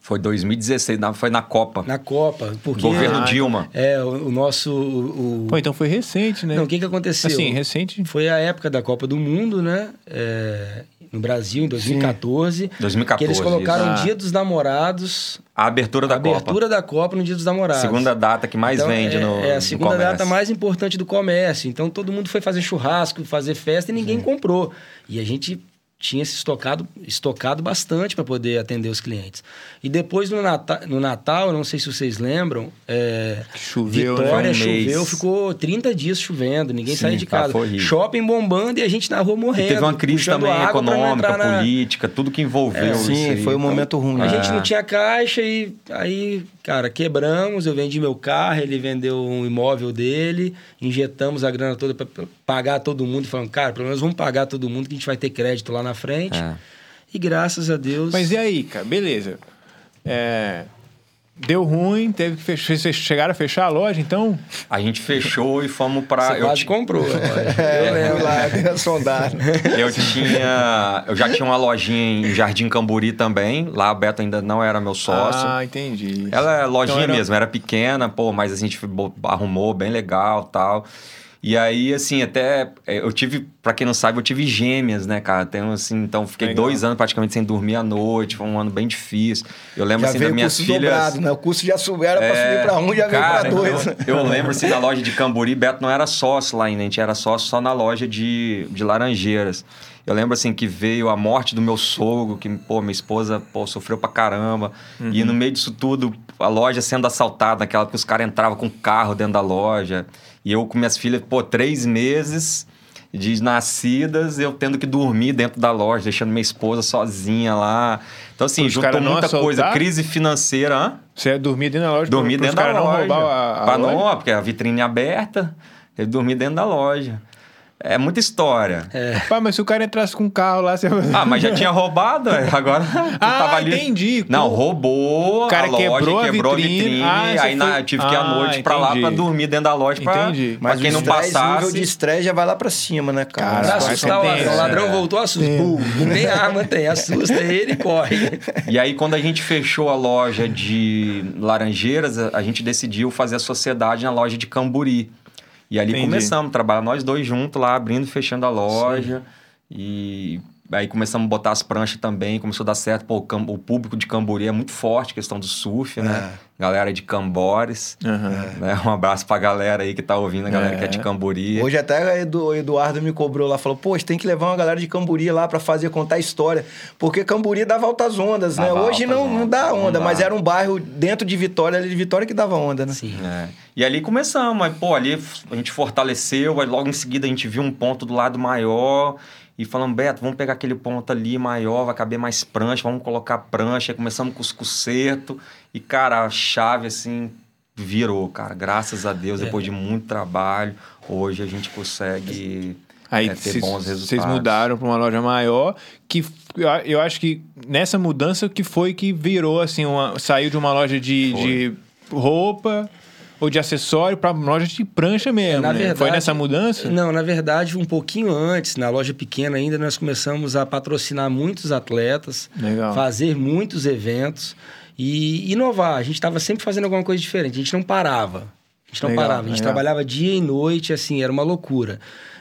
Foi 2016, na- foi na Copa. Na Copa, porque... Governo Ah, Dilma. É, o, o nosso... O, o- Pô, então foi recente, né? Não, o que que aconteceu? Assim, recente. Foi a época da Copa do Mundo, né? É, no Brasil, em 2014. 2014, Que eles colocaram isso. o Dia dos Namorados, A abertura da a abertura da Copa no Dia dos Namorados. Segunda data que mais Então, vende é, no É a no segunda data mais importante do comércio. Então todo mundo foi fazer churrasco, fazer festa e ninguém comprou. E a gente tinha se estocado, estocado bastante para poder atender os clientes. E depois no Natal, no Natal, não sei se vocês lembram, é, choveu, né? Vitória um mês. choveu, ficou 30 dias chovendo, ninguém Sim, saía de casa. Shopping bombando e a gente na rua E morrendo. teve uma crise também econômica, na- política, tudo que envolveu É, isso sim, aí. foi um momento ruim. A gente É. não tinha caixa e aí, cara, quebramos, eu vendi meu carro, ele vendeu um imóvel dele, injetamos a grana toda para pagar todo mundo, falando, cara, pelo menos vamos pagar todo mundo que a gente vai ter crédito lá na frente. É. E graças a Deus. Mas e aí, cara? Beleza. É, Deu ruim, teve que fechar. Vocês chegaram a fechar a loja, então? A gente fechou e fomos pra. você Eu, ti- comprou. É, eu lembro. lá, dei a sondagem. eu tinha. Eu já tinha uma lojinha em Jardim Camburi também. Lá a Beto ainda não era meu sócio. Ah, entendi. Ela é lojinha Então era- mesmo, era pequena, pô, mas a gente arrumou bem legal tal. E aí, assim, até é, eu tive, pra quem não sabe, eu tive gêmeas, né, cara? Tenho, assim, então fiquei Legal. dois anos praticamente sem dormir à noite, foi um ano bem difícil. Eu lembro, Já assim, veio das minhas filhas. dobrado, né? O custo já subiu, era pra subir pra um, já veio É, Cara, pra dois. Eu, eu lembro assim da loja de Camburi, Beto não era sócio lá ainda, a gente era sócio só na loja de, de Laranjeiras. Eu lembro assim que veio a morte do meu sogro, que pô, minha esposa pô, sofreu pra caramba. E no meio disso tudo, a loja sendo assaltada, naquela que os caras entravam com carro dentro da loja. E eu com minhas filhas, pô, três meses de nascidas, eu tendo que dormir dentro da loja, deixando minha esposa sozinha lá. Então, assim, Os juntou muita coisa. assaltaram? Crise financeira, hã? Você ia dormir dentro da loja Dormir dentro da caras não loja. roubar a, a pra loja? não, porque a vitrine é aberta, ele dormir dentro da loja. É muita história. Pá, mas se o cara entrasse com um carro lá, você... Ah, mas já tinha roubado, é, agora tu Ah, tava ali. entendi. Não, roubou O cara a loja, quebrou a quebrou a vitrine. vitrine, Ah, aí na- foi- eu tive que ir à Ah, noite pra lá pra dormir dentro da loja pra, Entendi. pra Mas quem o não estresse, o nível passasse. de estresse já vai lá pra cima, né, cara? Cara, Pra assustar o ladrão. O ladrão é. voltou, assusta. Bum, não tem arma, tem. Assusta ele e corre. E aí, quando a gente fechou a loja de Laranjeiras, a a gente decidiu fazer a sociedade na loja de Camburi. E ali Entendi. começamos a trabalhar nós dois juntos lá, abrindo e fechando a loja. E aí começamos a botar as pranchas também, começou a dar certo. Pô, o o público de Camburi é muito forte, questão do surf, né? Galera de Cambores. Aham. Né? Um abraço pra galera aí que tá ouvindo, a galera É. que é de Camburi. Hoje até o Eduardo me cobrou lá, falou, pô, você tem que levar uma galera de Camburi lá pra fazer, contar história. Porque Camburi dava altas ondas, né? Dava Hoje não, altas não dá ondas, onda, não mas dá. era um bairro dentro de Vitória, ali de Vitória que dava onda, né? Sim. É. E ali começamos, aí, pô, ali a gente fortaleceu, aí logo em seguida a gente viu um ponto do lado maior e falamos, Beto, vamos pegar aquele ponto ali maior, vai caber mais prancha, vamos colocar prancha, aí começamos com os concertos e, cara, a chave, assim, virou, cara, graças a Deus, depois de muito trabalho, hoje a gente consegue Aí é, ter vocês- bons resultados. vocês mudaram para uma loja maior, que eu acho que nessa mudança que foi que virou assim, uma, saiu de uma loja de, de roupa ou de acessório para loja de prancha mesmo, né? verdade- foi nessa mudança? Não, na verdade, um pouquinho antes, na loja pequena ainda, nós começamos a patrocinar muitos atletas, Legal. fazer muitos eventos e inovar. A gente estava sempre fazendo alguma coisa diferente, a gente não parava. A gente não Legal, parava, a gente legal. trabalhava dia e noite, assim, era uma loucura.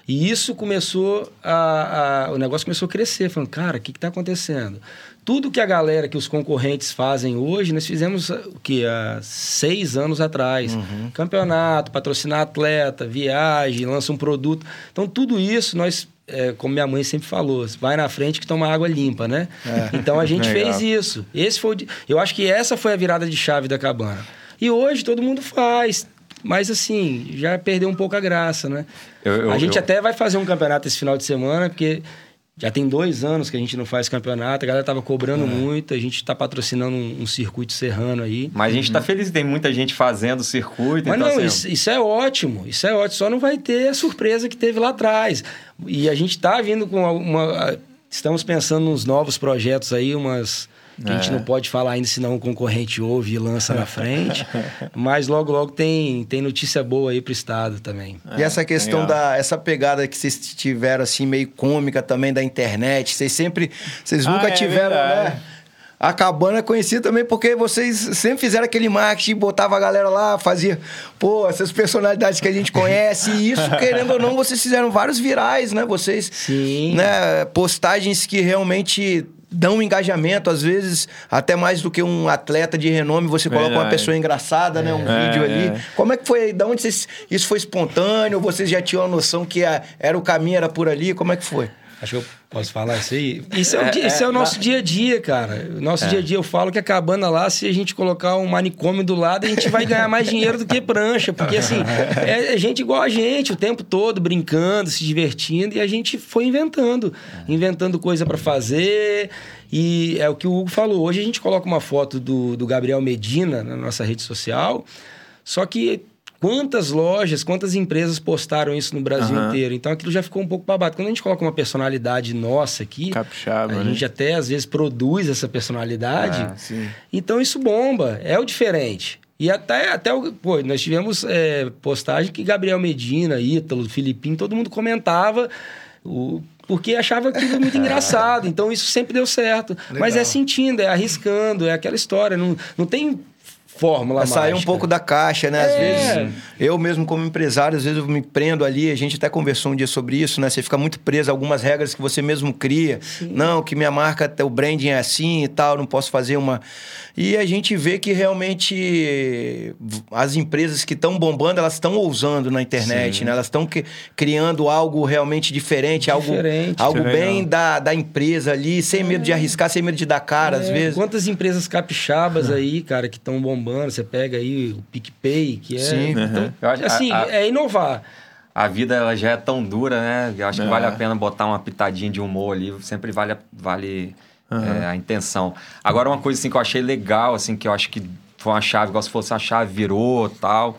E isso começou a, a, o negócio começou a crescer, falando, cara, o que está acontecendo? Tudo que a galera, que os concorrentes fazem hoje, nós fizemos o que há seis anos atrás. Uhum. Campeonato, patrocinar atleta, viagem, lança um produto. Então, tudo isso nós é, como minha mãe sempre falou, vai na frente que toma água limpa, né? É. Então a gente fez isso. Esse foi, eu acho que essa foi a virada de chave da cabana. E hoje todo mundo faz, mas assim já perdeu um pouco a graça, né? Eu, eu, a gente eu... até vai fazer um campeonato esse final de semana, porque já tem dois anos que a gente não faz campeonato, a galera tava cobrando é. muito, a gente está patrocinando um, um, circuito serrano aí. Mas a gente está uhum. feliz, tem muita gente fazendo circuito. Mas então, não, assim... isso, isso, é ótimo, isso é ótimo, só não vai ter a surpresa que teve lá atrás. E a gente está vindo com uma... Estamos pensando nos novos projetos aí, umas que é. a gente é. não pode falar ainda, senão o concorrente ouve e lança na frente. Mas logo, logo tem, tem notícia boa aí pro Estado também. e essa questão legal. da... Essa pegada que vocês tiveram, assim, meio cômica também da internet. Vocês sempre... Vocês nunca ah, é tiveram, né? A cabana é conhecida também porque vocês sempre fizeram aquele marketing, botava a galera lá, fazia, pô, essas personalidades que a gente conhece. E isso, querendo ou não, vocês fizeram vários virais, né? Vocês, Sim. né? Postagens que realmente dão engajamento, às vezes até mais do que um atleta de renome, você coloca Verdade. uma pessoa engraçada, né? Um é, vídeo ali. É. Como é que foi? Da onde vocês, isso foi espontâneo? Vocês já tinham a noção que era o caminho, era por ali? Como é que foi? Acho que eu posso falar isso aí. Isso é, o, é, isso é o nosso dia a dia, cara. Nosso é. dia a dia, eu falo que a cabana lá, se a gente colocar um manicômio do lado, a gente vai ganhar mais dinheiro do que prancha. Porque, assim, é, é gente igual a gente, o tempo todo, brincando, se divertindo. E a gente foi inventando. Inventando coisa para fazer. E é o que o Hugo falou. Hoje a gente coloca uma foto do, do Gabriel Medina na nossa rede social. Só que Quantas lojas, quantas empresas postaram isso no Brasil uhum. inteiro? Então aquilo já ficou um pouco babado. Quando a gente coloca uma personalidade nossa aqui, Capixaba, a né? gente até às vezes produz essa personalidade. Ah, então isso bomba, é o diferente. E até, até o, pô, nós tivemos é, postagem que Gabriel Medina, Ítalo, Filipinho, todo mundo comentava o, porque achava aquilo muito engraçado. Então isso sempre deu certo. Legal. Mas é sentindo, é arriscando, é aquela história. Não, não tem fórmula Sair um pouco da caixa, né? Às é. vezes, eu mesmo como empresário, às vezes eu me prendo ali, a gente até conversou um dia sobre isso, né? Você fica muito preso a algumas regras que você mesmo cria. Sim. Não, que minha marca, o branding é assim e tal, não posso fazer uma... E a gente vê que realmente as empresas que estão bombando, elas estão ousando na internet, Sim. né? Elas estão criando algo realmente diferente, diferente algo, algo bem da, da empresa ali, sem é. medo de arriscar, sem medo de dar cara, é. às vezes. Quantas empresas capixabas aí, cara, que estão bombando? Você pega aí o PicPay, que é... Sim. Então, uhum. assim, a, a... é inovar a vida ela já é tão dura, né? Eu acho é. que vale a pena botar uma pitadinha de humor ali. Sempre vale, vale uhum. é, a intenção. Agora, uma coisa assim, que eu achei legal, assim, que eu acho que foi uma chave, igual se fosse uma chave, virou tal.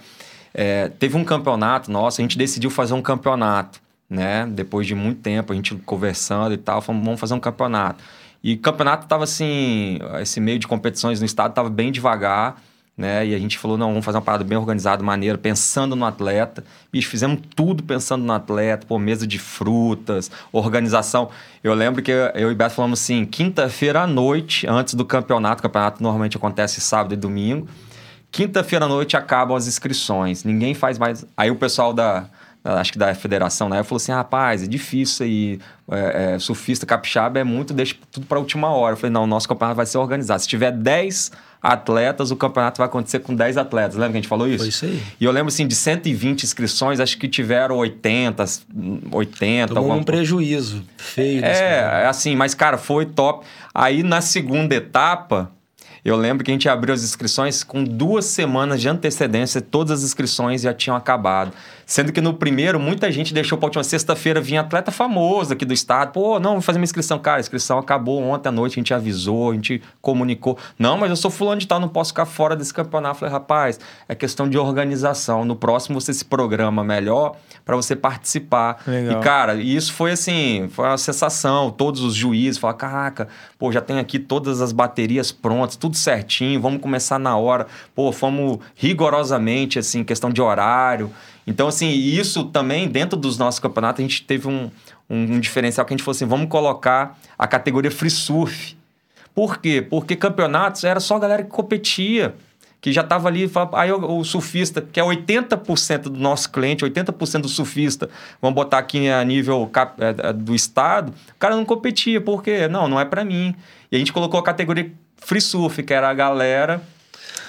É, teve um campeonato nosso, a gente decidiu fazer um campeonato, né? Depois de muito tempo, a gente conversando e tal, falamos, vamos fazer um campeonato. E o campeonato tava assim, esse meio de competições no estado tava bem devagar né? E a gente falou, não, vamos fazer uma parada bem organizada, maneira, pensando no atleta. Bicho, fizemos tudo pensando no atleta, pô, mesa de frutas, organização. Eu lembro que eu e Beto falamos assim, quinta-feira à noite, antes do campeonato, o campeonato normalmente acontece sábado e domingo. Quinta-feira à noite acabam as inscrições, ninguém faz mais. Aí o pessoal da, acho que da federação, né? Falou assim, rapaz, é difícil aí, é, é, surfista capixaba é muito, deixa tudo para última hora. Eu falei, não, o nosso campeonato vai ser organizado. Se tiver 10 atletas, o campeonato vai acontecer com 10 atletas. Lembra que a gente falou isso? Foi isso aí. E eu lembro, assim, de 120 inscrições, acho que tiveram 80, 80. Tomou um prejuízo feio. É, assim, mas, cara, foi top. Aí, na segunda etapa eu lembro que a gente abriu as inscrições com duas semanas de antecedência, todas as inscrições já tinham acabado. Sendo que no primeiro, muita gente deixou para a última sexta-feira vir atleta famoso aqui do estado. Pô, não, vou fazer uma inscrição. Cara, a inscrição acabou ontem à noite, a gente avisou, a gente comunicou. Não, mas eu sou fulano de tal, não posso ficar fora desse campeonato. Eu falei, rapaz, é questão de organização. No próximo você se programa melhor para você participar. Legal. E, cara, isso foi assim, foi uma sensação. Todos os juízes falaram, caraca, pô, já tem aqui todas as baterias prontas, tudo certinho, vamos começar na hora. Pô, fomos rigorosamente, assim, questão de horário. Então, assim, isso também, dentro dos nossos campeonatos, a gente teve um, um, um diferencial que a gente falou assim, vamos colocar a categoria free surf. Por quê? Porque campeonatos era só a galera que competia que já estava ali, aí o, o, surfista, que é 80% do nosso cliente, 80% do surfista, vamos botar aqui a nível cap, é, é, do estado, o cara não competia, por quê? Não, não é para mim. E a gente colocou a categoria free surf, que era a galera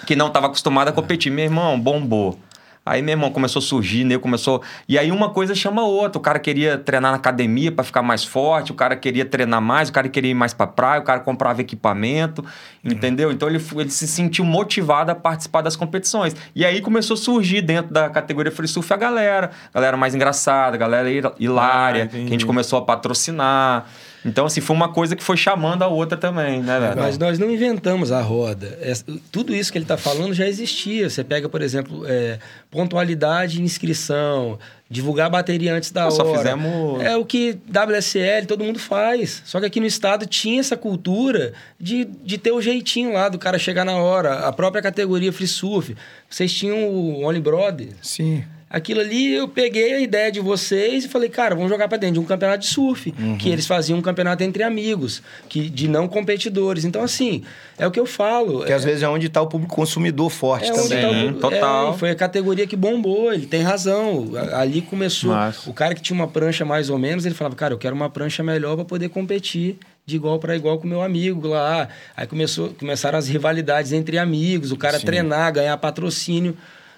que não estava acostumada a competir. Meu irmão, bombou. Aí, meu irmão, começou a surgir, né? Começou. E aí uma coisa chama outra. O cara queria treinar na academia para ficar mais forte, o cara queria treinar mais, o cara queria ir mais para praia, o cara comprava equipamento, uhum. entendeu? Então ele, ele se sentiu motivado a participar das competições. E aí começou a surgir dentro da categoria free surf a galera, galera mais engraçada, galera hilária, ah, que a gente começou a patrocinar. Então, assim, foi uma coisa que foi chamando a outra também, né, velho? Mas nós não inventamos a roda. É, tudo isso que ele está falando já existia. Você pega, por exemplo, é, pontualidade em inscrição, divulgar a bateria antes da Nós hora. Só fizemos... É o que WSL, todo mundo faz. Só que aqui no estado tinha essa cultura de, de ter o jeitinho lá do cara chegar na hora. A própria categoria Free Surf. Vocês tinham o Only Brother. Sim. Aquilo ali eu peguei a ideia de vocês e falei, cara, vamos jogar para dentro de um campeonato de surf, uhum. que eles faziam um campeonato entre amigos, que de não competidores. Então assim, é o que eu falo. Que é, às vezes é onde está o público consumidor forte é também. Tá o, total. É, foi a categoria que bombou, ele tem razão. Ali começou. Mas... O cara que tinha uma prancha mais ou menos, ele falava, cara, eu quero uma prancha melhor para poder competir de igual para igual com meu amigo lá. Aí começou, começaram as rivalidades entre amigos, o cara Sim. treinar, ganhar patrocínio.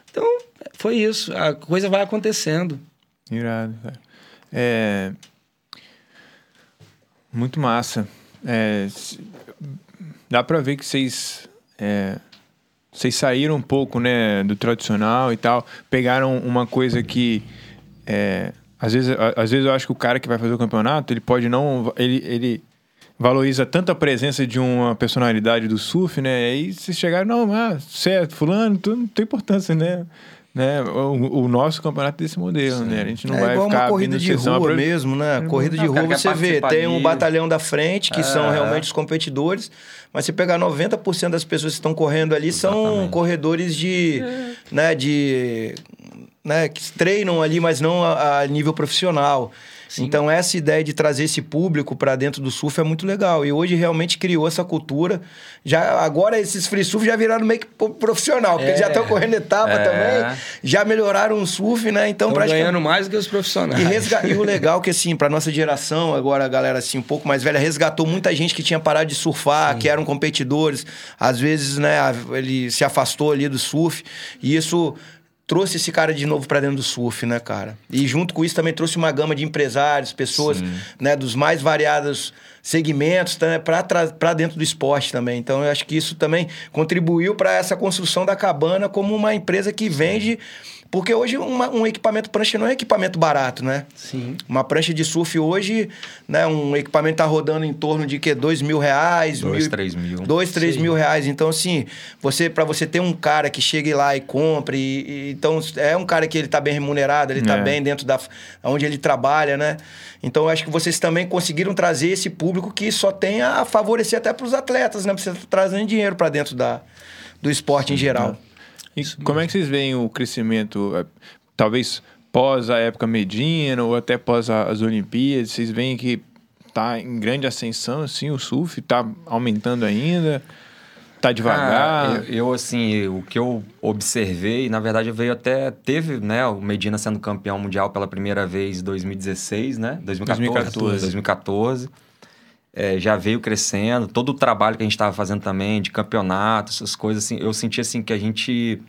Então, foi isso. A coisa vai acontecendo. Irado, É... Muito massa. É... Dá para ver que vocês... É... Vocês saíram um pouco, né, do tradicional e tal. Pegaram uma coisa que... É... Às vezes, às vezes eu acho que o cara que vai fazer o campeonato, ele pode não... Ele, ele valoriza tanto a presença de uma personalidade do surf, né? E aí vocês chegaram, não, ah, certo, fulano, tudo não tem importância, né? Né? O, o, nosso campeonato desse modelo, Sim. né? A gente não é vai igual ficar uma corrida de rua pra... mesmo, né? Uhum. Corrida de rua você vê, tem um batalhão da frente que é. são realmente os competidores, mas se pegar 90% das pessoas que estão correndo ali Exatamente. são corredores de, é. né, de né, que treinam ali, mas não a, a nível profissional. Sim. Então, essa ideia de trazer esse público para dentro do surf é muito legal. E hoje realmente criou essa cultura. Já, agora, esses free surf já viraram meio que profissional, porque é. já estão correndo etapa é. também, já melhoraram o surf, né? Então, Estão ganhando mais do que os profissionais. E, resga... e o legal é que, assim, para nossa geração, agora a galera assim, um pouco mais velha, resgatou muita gente que tinha parado de surfar, Sim. que eram competidores. Às vezes, né, ele se afastou ali do surf. E isso trouxe esse cara de novo para dentro do surf, né, cara? E junto com isso também trouxe uma gama de empresários, pessoas, Sim. né, dos mais variados segmentos né, para dentro do esporte também. Então, eu acho que isso também contribuiu para essa construção da Cabana como uma empresa que vende Sim porque hoje uma, um equipamento prancha não é equipamento barato, né? Sim. Uma prancha de surf hoje, né? Um equipamento tá rodando em torno de que dois mil reais, dois, mil, três mil, dois, três Sim. mil reais. Então assim, você para você ter um cara que chegue lá e compre, e, e, então é um cara que ele tá bem remunerado, ele tá é. bem dentro da onde ele trabalha, né? Então eu acho que vocês também conseguiram trazer esse público que só tem a favorecer até para os atletas, né? Pra você tá trazendo dinheiro para dentro da do esporte em geral. E como é que vocês veem o crescimento, é, talvez pós a época Medina ou até pós as Olimpíadas? Vocês veem que está em grande ascensão, assim, o surf está aumentando ainda? Tá devagar? Ah, eu, eu, assim, o que eu observei, na verdade, veio até. Teve, né, o Medina sendo campeão mundial pela primeira vez em 2016, né? 2014. 2014. 2014 é, já veio crescendo, todo o trabalho que a gente estava fazendo também, de campeonato, essas coisas, assim, eu senti assim que a gente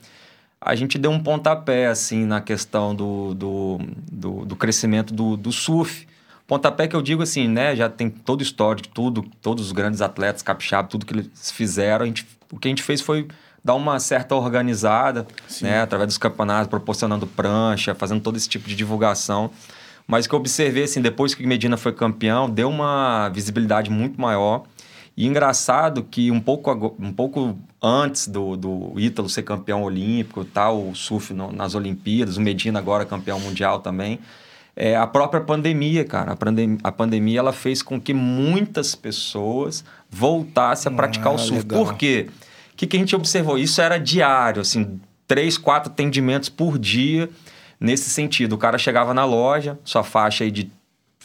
a gente deu um pontapé assim na questão do, do, do, do crescimento do, do surf. Pontapé que eu digo assim, né? Já tem todo o histórico, tudo, todos os grandes atletas capixaba, tudo que eles fizeram. A gente, o que a gente fez foi dar uma certa organizada, Sim. né? Através dos campeonatos, proporcionando prancha, fazendo todo esse tipo de divulgação. Mas que eu observei, assim, depois que Medina foi campeão, deu uma visibilidade muito maior. E engraçado que um pouco, um pouco antes do, do Ítalo ser campeão olímpico, tal, o surf no, nas Olimpíadas, o Medina agora campeão mundial também, é, a própria pandemia, cara. A, pandem a pandemia ela fez com que muitas pessoas voltassem a praticar ah, o surf. Legal. Por quê? O que, que a gente observou? Isso era diário, assim, três, quatro atendimentos por dia nesse sentido. O cara chegava na loja, sua faixa aí de,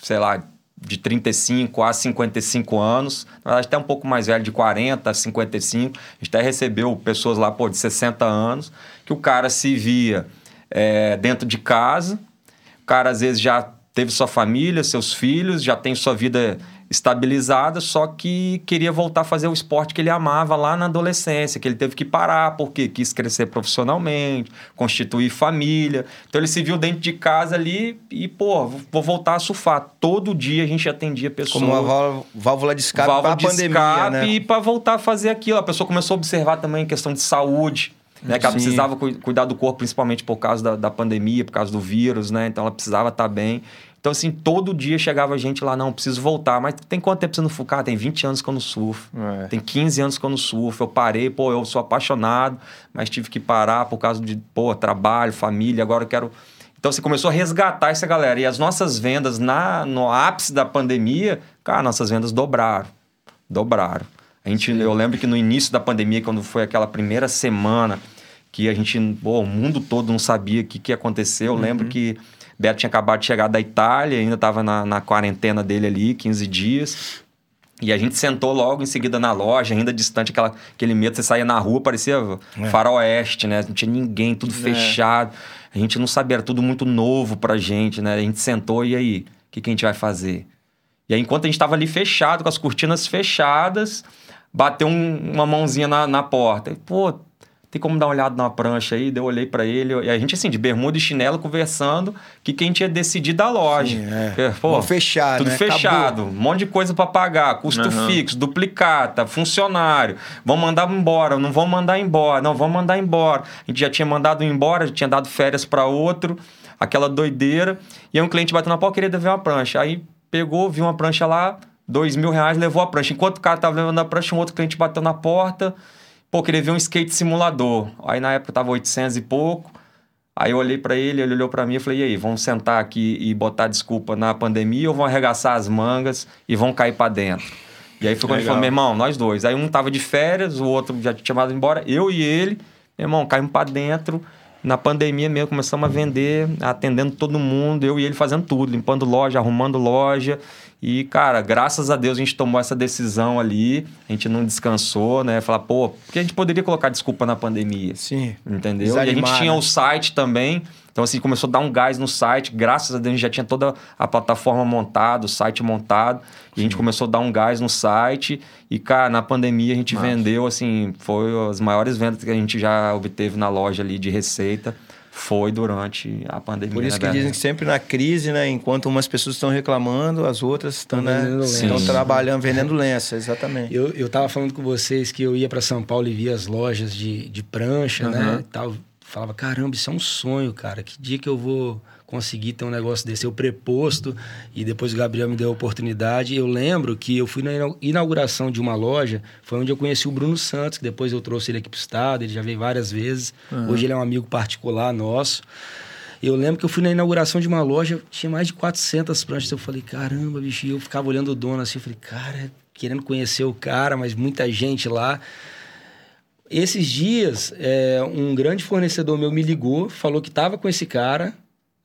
sei lá, de 35 a 55 anos, na verdade até um pouco mais velho, de 40 a 55. A gente até recebeu pessoas lá pô, de 60 anos, que o cara se via é, dentro de casa, o cara às vezes já teve sua família, seus filhos, já tem sua vida estabilizada, só que queria voltar a fazer o esporte que ele amava lá na adolescência, que ele teve que parar porque quis crescer profissionalmente, constituir família. Então ele se viu dentro de casa ali e, pô, vou voltar a surfar. Todo dia a gente atendia pessoas. Como uma válvula de escape para a pandemia, escape né? e para voltar a fazer aquilo. A pessoa começou a observar também questão de saúde. Né, que ela Sim. precisava cuidar do corpo, principalmente por causa da, da pandemia, por causa do vírus, né? Então ela precisava estar bem. Então, assim, todo dia chegava gente lá, não, preciso voltar. Mas tem quanto tempo você não? Cara, tem 20 anos que eu não surfo. É. Tem 15 anos que eu não surfo. Eu parei, pô, eu sou apaixonado, mas tive que parar por causa de, pô, trabalho, família, agora eu quero... Então, você começou a resgatar essa galera. E as nossas vendas na, no ápice da pandemia, cara, nossas vendas dobraram. Dobraram. A gente, eu lembro que no início da pandemia, quando foi aquela primeira semana que a gente, pô, o mundo todo não sabia o que, que ia acontecer, eu uhum. lembro que Beto tinha acabado de chegar da Itália, ainda estava na, na quarentena dele ali, 15 dias. E a gente sentou logo em seguida na loja, ainda distante, aquela, aquele medo, você saía na rua, parecia é. faroeste, né? Não tinha ninguém, tudo é. fechado. A gente não sabia, era tudo muito novo pra gente, né? A gente sentou e aí, o que, que a gente vai fazer? E aí, enquanto a gente estava ali fechado, com as cortinas fechadas, bateu um, uma mãozinha na, na porta. E, pô, tem como dar uma olhada na prancha aí? eu olhei para ele, e a gente assim, de bermuda e chinelo, conversando, que quem tinha decidido da loja. Sim, é. Porque, pô, fechar, tudo né? fechado, Acabou. um monte de coisa para pagar, custo uhum. fixo, duplicata, funcionário, vão mandar embora, não vão mandar embora, não, vão mandar embora. A gente já tinha mandado embora, já tinha dado férias para outro, aquela doideira, e aí um cliente bateu na porta, queria dever uma prancha. Aí pegou, viu uma prancha lá, dois mil reais, levou a prancha. Enquanto o cara tava levando a prancha, um outro cliente bateu na porta, pô, queria ver um skate simulador. Aí na época tava 800 e pouco. Aí eu olhei para ele, ele olhou para mim e falei: "E aí, vamos sentar aqui e botar desculpa na pandemia ou vão arregaçar as mangas e vão cair para dentro?" E aí foi quando ele falou: "Meu irmão, nós dois". Aí um tava de férias, o outro já tinha chamado embora, eu e ele, meu irmão, caímos para dentro. Na pandemia mesmo, começamos a vender, atendendo todo mundo, eu e ele fazendo tudo, limpando loja, arrumando loja. E, cara, graças a Deus a gente tomou essa decisão ali, a gente não descansou, né? Falar, pô, porque a gente poderia colocar desculpa na pandemia. Sim. Entendeu? Desanimar, e a gente tinha né? o site também. Então, assim, começou a dar um gás no site. Graças a Deus, a gente já tinha toda a plataforma montada, o site montado. E a gente começou a dar um gás no site. E, cara, na pandemia a gente Nossa. vendeu, assim, foi as maiores vendas que a gente já obteve na loja ali de receita foi durante a pandemia. Por isso né, que dizem que sempre na crise, né, enquanto umas pessoas estão reclamando, as outras estão, né, estão trabalhando, vendendo lenço, exatamente. Eu, eu tava falando com vocês que eu ia para São Paulo e via as lojas de, de prancha, uhum. né, tal. Falava, caramba, isso é um sonho, cara. Que dia que eu vou conseguir ter um negócio desse. Eu preposto e depois o Gabriel me deu a oportunidade. Eu lembro que eu fui na inauguração de uma loja, foi onde eu conheci o Bruno Santos, que depois eu trouxe ele aqui para o estado, ele já veio várias vezes. Uhum. Hoje ele é um amigo particular nosso. Eu lembro que eu fui na inauguração de uma loja, tinha mais de 400 pranchas. Eu falei, caramba, bicho. E eu ficava olhando o dono assim, eu falei, cara, querendo conhecer o cara, mas muita gente lá. Esses dias, é, um grande fornecedor meu me ligou, falou que estava com esse cara,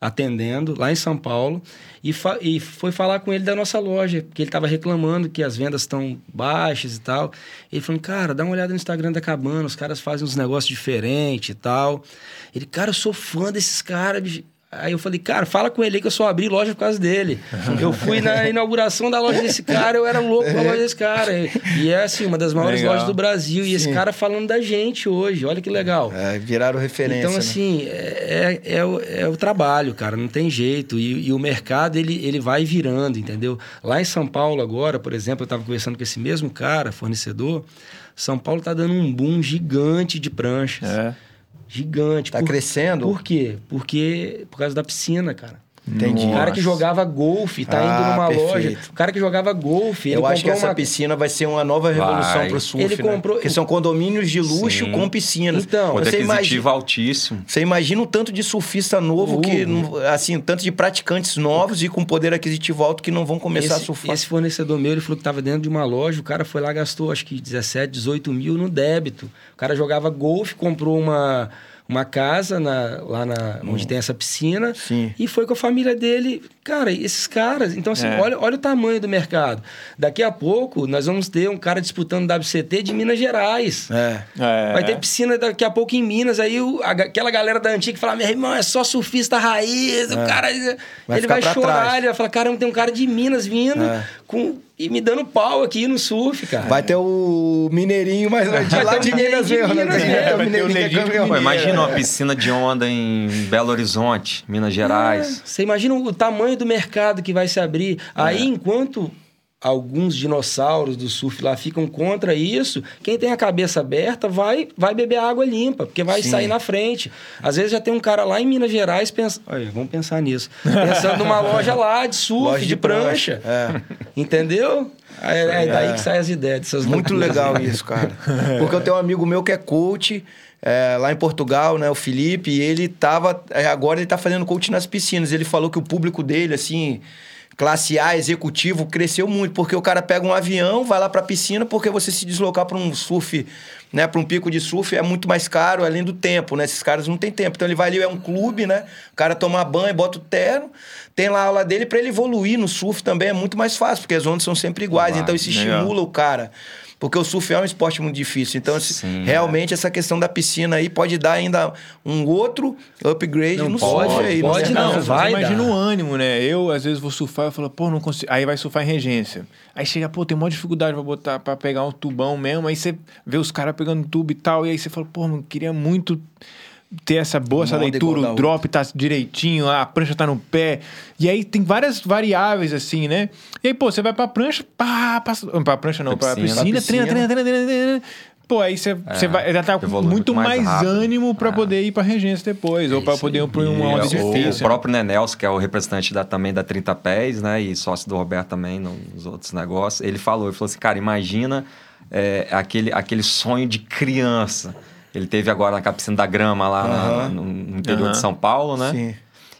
atendendo lá em São Paulo e, e foi falar com ele da nossa loja, porque ele estava reclamando que as vendas estão baixas e tal. Ele falou, cara, dá uma olhada no Instagram da Cabana, os caras fazem uns negócios diferentes e tal. Ele, cara, eu sou fã desses caras, Aí eu falei, cara, fala com ele aí que eu só abri loja por causa dele. Eu fui na inauguração da loja desse cara, eu era louco com a loja desse cara. E é assim, uma das maiores legal. lojas do Brasil. Sim. E esse cara falando da gente hoje, olha que legal. É, viraram referência. Então, né? assim, né? é, é, é, o, é, o, trabalho, cara, não tem jeito. E, e, o mercado, ele, ele vai virando, entendeu? Lá em São Paulo, agora, por exemplo, eu estava conversando com esse mesmo cara, fornecedor. São Paulo está dando um boom gigante de pranchas. É gigante. Tá por, crescendo? Por quê? Porque por causa da piscina, cara. Entendi. O cara que jogava golfe, tá ah, indo numa perfeito. loja. O cara que jogava golfe. Eu acho que essa uma... piscina vai ser uma nova revolução vai. pro surf. Ele né? comprou. Porque são condomínios de luxo Sim. com piscinas. Então, Poder você imagina altíssimo. Você imagina o tanto de surfista novo, uh. que, assim, tanto de praticantes novos e com poder aquisitivo alto que não vão começar esse, a surfar. Esse fornecedor meu, ele falou que estava dentro de uma loja. O cara foi lá, gastou acho que 17, 18 mil no débito. O cara jogava golfe, comprou uma uma casa na, lá na, onde tem essa piscina. Sim. E foi com a família dele. Cara, esses caras. Então, assim, É. olha, olha o tamanho do mercado. Daqui a pouco, nós vamos ter um cara disputando WCT de Minas Gerais. É. É. Vai ter piscina daqui a pouco em Minas. Aí o- a aquela galera da antiga que fala: meu irmão, é só surfista raiz. O cara. Vai ele vai chorar. trás. Ele vai falar: caramba, tem um cara de Minas vindo É. com, e me dando pau aqui no surf, cara. Vai ter o mineirinho, mas de lá de Minas mesmo, né? É, é, vai ter o é imagina uma piscina de onda em Belo Horizonte, Minas Gerais. Você imagina o tamanho do mercado que vai se abrir. Aí, enquanto alguns dinossauros do surf lá ficam contra isso, quem tem a cabeça aberta vai, vai beber água limpa, porque vai Sim. sair na frente. Às vezes já tem um cara lá em Minas Gerais pensando. Olha, vamos pensar nisso. Pensando numa loja lá de surf, Loja de, de prancha. prancha, Entendeu? É, é daí É. que saem as ideias dessas Muito legal isso, cara. Porque eu tenho um amigo meu que é coach é, lá em Portugal, né? O Felipe, e ele tava. é, Agora ele tá fazendo coach nas piscinas. Ele falou que o público dele, assim. Classe A, executivo, cresceu muito, porque o cara pega um avião, vai lá pra piscina, porque você se deslocar para um surf, né, para um pico de surf é muito mais caro, além do tempo, né? Esses caras não têm tempo. Então ele vai ali, é um clube, né? O cara toma banho, bota o terno, tem lá a aula dele para ele evoluir no surf também é muito mais fácil, porque as ondas são sempre iguais, Claro, então isso legal. estimula o cara. Porque o surf é um esporte muito difícil. Então, Sim, realmente, essa questão da piscina aí pode dar ainda um outro upgrade Não no pode, surf aí. pode no não, você vai imagina o ânimo, né? Eu, às vezes, vou surfar e falo, pô, não consigo. Aí vai surfar em regência. Aí chega, pô, tem uma dificuldade pra botar, pra pegar um tubão mesmo. Aí você vê os caras pegando tubo e tal. E aí você fala, pô, mano, queria muito ter essa boa, essa leitura, o drop tá direitinho, a prancha tá no pé. E aí tem várias variáveis, assim, né? E aí, pô, você vai pra prancha, pá, passa, pra prancha não, pra Pra piscina, piscina. Piscina. treina, treina, treina, treina. Pô, aí você, você vai, já tá com muito muito mais mais, ânimo pra É. poder ir pra regência depois, ou pra isso poder ir pra uma onda o- difícil. O próprio Nenels, que é o representante da, também da 30 Pés, né? E sócio do Roberto também nos outros negócios, ele falou, ele falou assim, cara, imagina é, aquele, aquele sonho de criança. Ele teve agora na piscina da grama lá na- Aham. no, interior Aham. de São Paulo, né? Sim.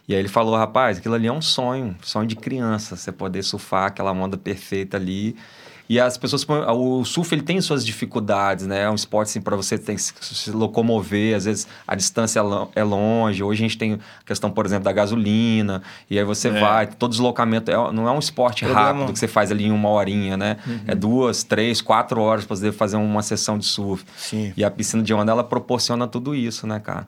E aí ele falou, rapaz, aquilo ali é um sonho, sonho de criança, você poder surfar aquela onda perfeita ali. E as pessoas, o surf ele tem suas dificuldades, né? É um esporte assim para você tem que se- locomover, às vezes a distância é é longe. Hoje a gente tem a questão, por exemplo, da gasolina, e aí você É. vai, todo deslocamento é- não é um esporte rápido que você faz ali em uma horinha, né? É duas, três, quatro horas para poder fazer uma sessão de surf. Sim. E a piscina de onda, ela proporciona tudo isso, né, cara?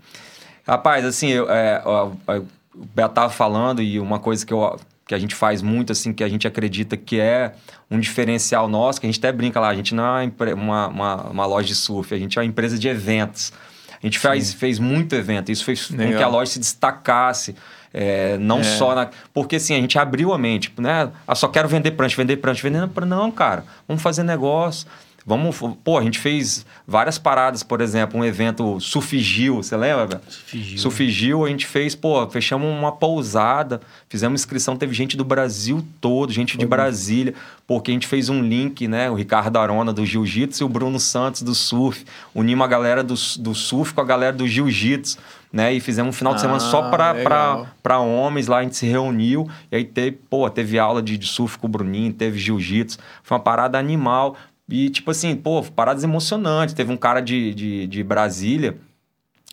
Rapaz, assim, eu, é, ó, o Beto tava falando e uma coisa que, eu, que a gente faz muito, assim, que a gente acredita que é um diferencial nosso, que a gente até brinca lá, a gente não é uma, uma, uma, loja de surf, a gente é uma empresa de eventos. A gente faz, fez muito evento, isso fez com Legal. que a loja se destacasse. é, não É. só na. Porque assim, a gente abriu a mente, né? Ah, só quero vender prancha, vender prancha, vender prancha. Não, cara, vamos fazer negócio. Vamos. Pô, a gente fez várias paradas, por exemplo, um evento Surfigil, você lembra, velho? Surfigil. Surfigil, a gente fez, pô, fechamos uma pousada, fizemos inscrição, teve gente do Brasil todo, gente de Brasília, porque a gente fez um link, né? O Ricardo Arona do Jiu-Jitsu e o Bruno Santos do surf. Unimos a galera do, do surf com a galera do Jiu-Jitsu, né? E fizemos um final de semana Ah, só para homens lá, a gente se reuniu e aí teve, pô, teve aula de, de surf com o Bruninho, teve jiu-jitsu, foi uma parada animal. E, tipo assim, pô, paradas emocionantes. Teve um cara de, de, de Brasília,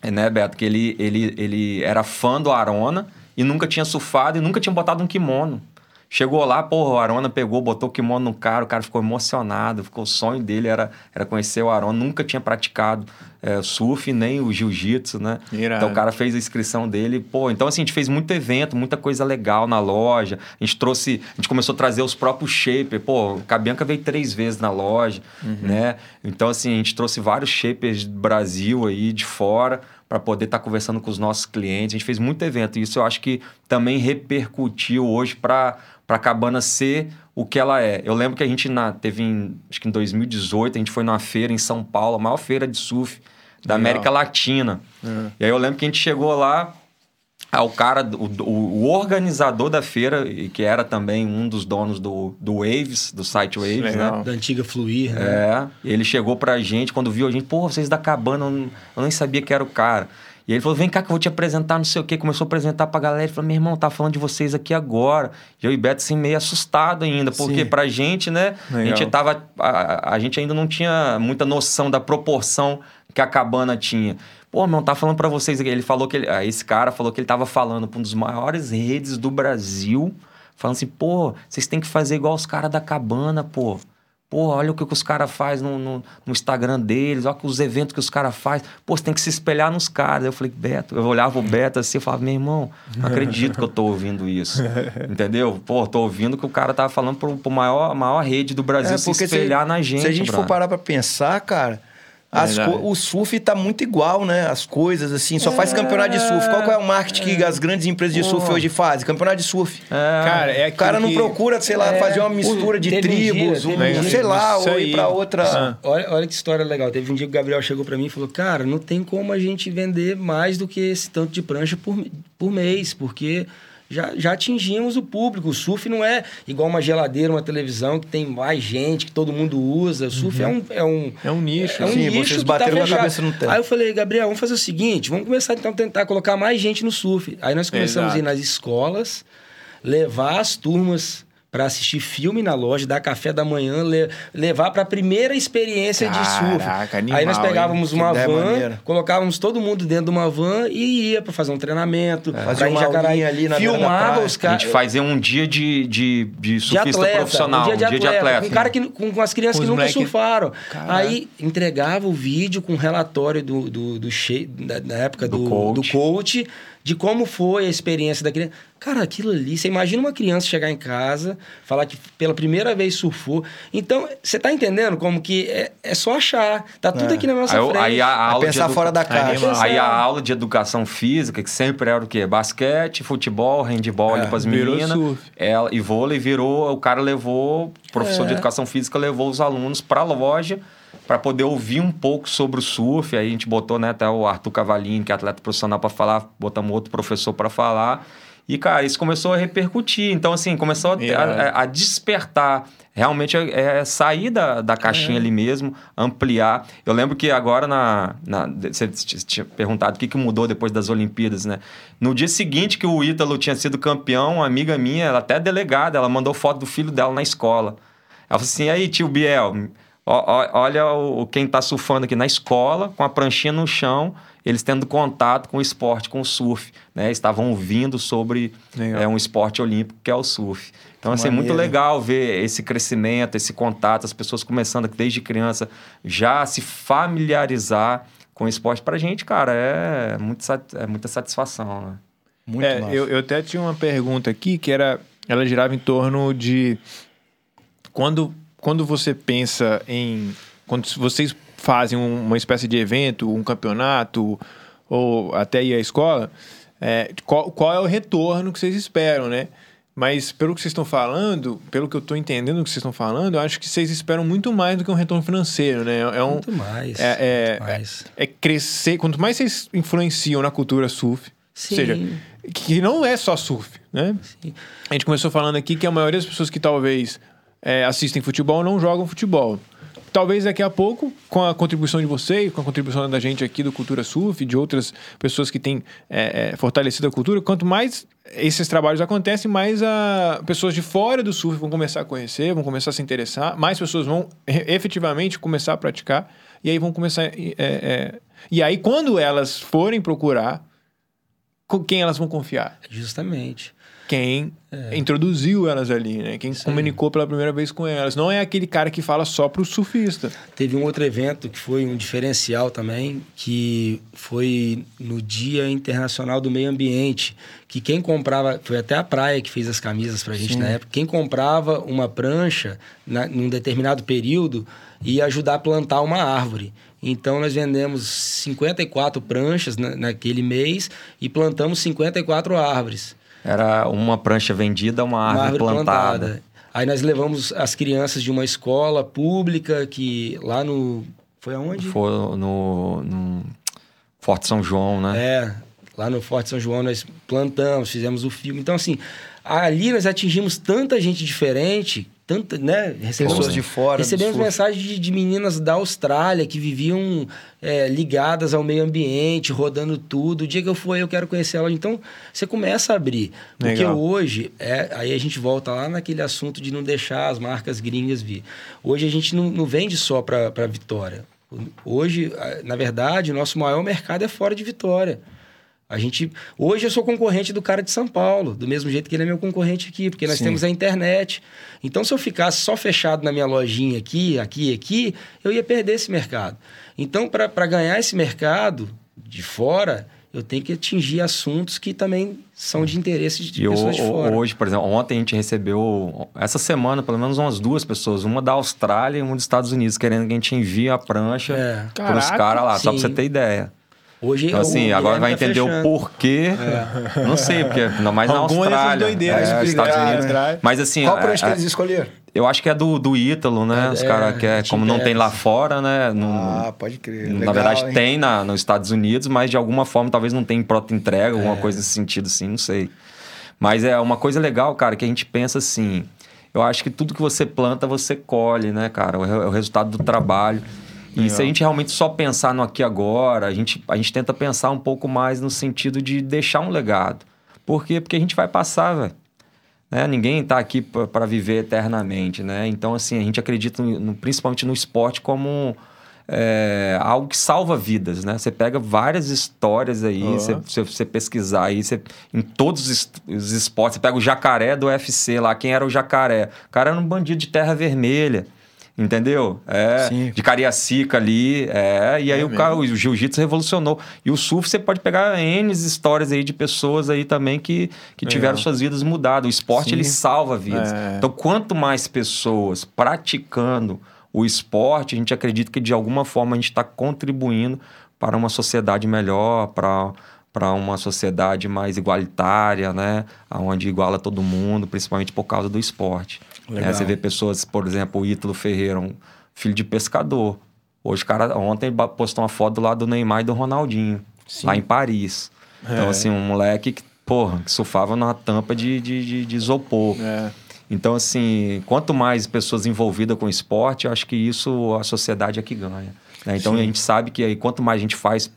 né, Beto, que ele, ele, ele era fã do Arona e nunca tinha surfado e nunca tinha botado um kimono. Chegou lá, porra, o Arona pegou, botou o kimono no cara, o cara ficou emocionado, ficou o sonho dele era, era conhecer o Arona, nunca tinha praticado é, surf nem o jiu-jitsu, né? Irado. Então o cara fez a inscrição dele, pô, então assim, a gente fez muito evento, muita coisa legal na loja, a gente trouxe, a gente começou a trazer os próprios shapers, pô, o Cabianca veio três vezes na loja, né? Então assim, a gente trouxe vários shapers do Brasil aí, de fora, para poder estar conversando com os nossos clientes. A gente fez muito evento. E isso eu acho que também repercutiu hoje para a Cabana ser o que ela é. Eu lembro que a gente na, teve, em, acho que em 2018, a gente foi numa feira em São Paulo, a maior feira de surf da Legal. América Latina. E aí eu lembro que a gente chegou lá, ah, o cara, o, o- organizador da feira, e que era também um dos donos do, do Waves, do site Waves, Legal. né? Da antiga Fluir, né? É, ele chegou pra gente, quando viu a gente, pô, vocês da cabana, eu, não- eu nem sabia que era o cara. E ele falou: vem cá que eu vou te apresentar, não sei o quê. Começou a apresentar pra galera. Ele falou: meu irmão, tá falando de vocês aqui agora. E eu e Beto, assim, meio assustado ainda, porque Sim. pra gente, né, a Legal. gente tava. A, a gente ainda não tinha muita noção da proporção que a cabana tinha. Pô, meu, tá falando pra vocês aqui. Ele falou que ele, esse cara falou que ele tava falando pra um dos maiores redes do Brasil, falando assim, pô, vocês têm que fazer igual os caras da cabana, pô. Pô, olha o que, que os caras fazem no, no, no Instagram deles, olha os eventos que os caras fazem. Pô, você tem que se espelhar nos caras. Eu falei, Beto, eu olhava o Beto assim, eu falava, meu irmão, não acredito que eu tô ouvindo isso. Entendeu? Pô, tô ouvindo que o cara tava falando pro, pro maior, maior rede do Brasil É, se porque se- espelhar na gente. Se a gente for brother. parar pra pensar, cara, as Verdade. co- o surf tá muito igual, né? As coisas, assim, só faz campeonato de surf. Qual é o marketing que as grandes empresas de surf hoje fazem? Campeonato de surf. Cara, é O cara não que- procura, sei lá, É, fazer uma mistura de teve um dia, tribos, um- um dia. sei lá, Isso ou aí. ir pra outra. Ah. Olha, olha que história legal. Teve um dia que o Gabriel chegou pra mim e falou: Cara, não tem como a gente vender mais do que esse tanto de prancha por, por mês, porque já, já atingimos o público. O surf não é igual uma geladeira, uma televisão que tem mais gente, que todo mundo usa. O surf é um. É um, É um nicho. é um Sim, nicho vocês tá bateram na fechado. cabeça no teto. Aí eu falei, Gabriel, vamos fazer o seguinte: vamos começar então a tentar colocar mais gente no surf. Aí nós começamos a ir Exato. nas escolas, levar as turmas para assistir filme na loja, dar café da manhã, le- levar para a primeira experiência de surf. Caraca, animal, Aí nós pegávamos hein? uma Que van, maneira. colocávamos todo mundo dentro de uma van e ia para fazer um treinamento. Ir em uma Jacaraí. aulinha ali na Filmava os A caras. gente fazia um dia de, de, de de surfista atleta, profissional, um dia de atleta, com, né? cara que, com, com as crianças Com que nunca moleque- surfaram. Caraca. Aí entregava o vídeo com relatório do, do, do che- da, da época Do do, coach. do coach, de como foi a experiência da criança. Cara, aquilo ali, você imagina uma criança chegar em casa, falar que pela primeira vez surfou. Então, você tá entendendo como que é, é só achar. Tá tudo É. aqui na nossa Aí, frente. aí a aula pensar de fora da caixa. Aí a aula de educação física, que sempre era o quê? Basquete, futebol, handball É, ali pras virou meninas. surf. Ela, e vôlei virou, o cara levou, o professor de É. educação física levou os alunos pra loja para poder ouvir um pouco sobre o surf. Aí a gente botou né, até o Arthur Cavalini, que é atleta profissional, para falar, botamos outro professor para falar. E, cara, isso começou a repercutir. Então, assim, começou a, a- a despertar. Realmente é, é sair da, da caixinha ali mesmo, ampliar. Eu lembro que agora na. na você tinha perguntado o que, que mudou depois das Olimpíadas, né? No dia seguinte que o Ítalo tinha sido campeão, uma amiga minha, ela até é delegada, ela mandou foto do filho dela na escola. Ela falou assim: aí, tio Biel, ó- ó- olha o, quem tá surfando aqui na escola, com a pranchinha no chão, eles tendo contato com o esporte, com o surf. Né? Estavam ouvindo sobre é, um esporte olímpico que é o surf. Então, assim, é muito legal ver esse crescimento, esse contato, as pessoas começando desde criança já a se familiarizar com o esporte. Pra gente, cara, é, muito, é muita satisfação, né? Muito É, eu, eu até tinha uma pergunta aqui que era. Ela girava em torno de. Quando, quando você pensa em. Quando vocês fazem um- uma espécie de evento, um campeonato, ou até ir à escola, é, qual, qual é o retorno que vocês esperam, né? Mas pelo que vocês estão falando, pelo que eu estou entendendo do que vocês estão falando, eu acho que vocês esperam muito mais do que um retorno financeiro, né? É um, Muito mais. é, é, muito mais. é crescer. Quanto mais vocês influenciam na cultura surf, Sim. ou seja, que não é só surf, né? A gente começou falando aqui que a maioria das pessoas que talvez é, assistem futebol não jogam futebol. Talvez daqui a pouco, com a contribuição de vocês, com a contribuição da gente aqui do Cultura Surf, de outras pessoas que têm é, é, fortalecido a cultura, quanto mais esses trabalhos acontecem, mais a, pessoas de fora do surf vão começar a conhecer, vão começar a se interessar, mais pessoas vão e- efetivamente começar a praticar, e aí vão começar. é, é, e aí, quando elas forem procurar, com quem elas vão confiar? Justamente. Quem introduziu elas ali, né? Quem comunicou pela primeira vez com elas. Não é aquele cara que fala só pro surfista. Teve um outro evento que foi um diferencial também, que foi no Dia Internacional do Meio Ambiente, que quem comprava, foi até a praia que fez as camisas pra gente na época, quem comprava uma prancha na, num determinado período ia ajudar a plantar uma árvore. Então nós vendemos 54 pranchas na, naquele mês e plantamos 54 árvores. Era uma prancha vendida, uma árvore, plantada. Aí nós levamos as crianças de uma escola pública que lá no. Foi aonde? Foi no, no Forte São João, né? É, lá no Forte São João nós plantamos, fizemos o filme. Então, assim, ali nós atingimos tanta gente diferente tanta, né? Recebemos, Pessoas de fora Recebemos mensagens de, de meninas da Austrália que viviam é, ligadas ao meio ambiente, rodando tudo. O dia que eu for, eu quero conhecer ela. Então, você começa a abrir. Porque Legal. hoje, é, aí a gente volta lá naquele assunto de não deixar as marcas gringas vir. Hoje a gente não, não vende só para Vitória. Hoje, na verdade, o nosso maior mercado é fora de Vitória. A gente, hoje eu sou concorrente do cara de São Paulo, do mesmo jeito que ele é meu concorrente aqui, porque nós Sim. temos a internet. Então, se eu ficasse só fechado na minha lojinha aqui, aqui e aqui, eu ia perder esse mercado. Então, para ganhar esse mercado de fora, eu tenho que atingir assuntos que também são de interesse de E o- pessoas de o- fora. hoje, por exemplo, ontem a gente recebeu, essa semana, pelo menos umas duas pessoas, uma da Austrália e uma dos Estados Unidos, querendo que a gente envie a prancha É. para os caras lá, só para sim. você ter ideia. Hoje, Então, o assim, agora Guilherme vai tá entender o porquê. Não sei, porque ainda mais na dessas Austrália. doideiras é, que Estados Unidos. né? Mas assim, Qual é- prancha que é- eles escolheram? eu acho que é do, do Ítalo, né? É, Os caras que é, como não tem lá fora, né? Não, Ah, pode crer. na Legal, verdade, hein? tem na, nos Estados Unidos, mas de alguma forma talvez não tenha pronta entrega, É. alguma coisa nesse sentido assim, não sei. Mas é uma coisa legal, cara, que a gente pensa assim. Eu acho que tudo que você planta, você colhe, né, cara? É é o resultado do trabalho. E se a gente realmente só pensar no aqui agora, a gente, a gente tenta pensar um pouco mais no sentido de deixar um legado. Por quê? Porque a gente vai passar, velho. Né? Ninguém está aqui para viver eternamente, né? Então, assim, a gente acredita no- principalmente no esporte como é, algo que salva vidas, né? Você pega várias histórias aí, você, você pesquisar aí, você, em todos os, os esportes, você pega o jacaré do UFC lá, quem era o jacaré? O cara era um bandido de terra vermelha. Entendeu? É, Sim. de Cariacica ali, é, e aí É o, cara, o jiu-jitsu revolucionou. E o surf, você pode pegar N histórias aí de pessoas aí também que, que tiveram Legal. suas vidas mudadas. O esporte, Sim. ele salva vidas. É. Então, quanto mais pessoas praticando o esporte, a gente acredita que de alguma forma a gente está contribuindo para uma sociedade melhor, para para uma sociedade mais igualitária, né? Onde iguala todo mundo, principalmente por causa do esporte. Legal. É, você vê pessoas, por exemplo, o Ítalo Ferreira, um filho de pescador. Hoje, o cara, ontem postou uma foto do lado do Neymar e do Ronaldinho, lá em Paris. Então, É. assim, um moleque que, porra, que surfava numa tampa de, de, de, de isopor. É. Então, assim, quanto mais pessoas envolvidas com esporte, eu acho que isso a sociedade é que ganha. né? Então, a gente sabe que aí, quanto mais a gente faz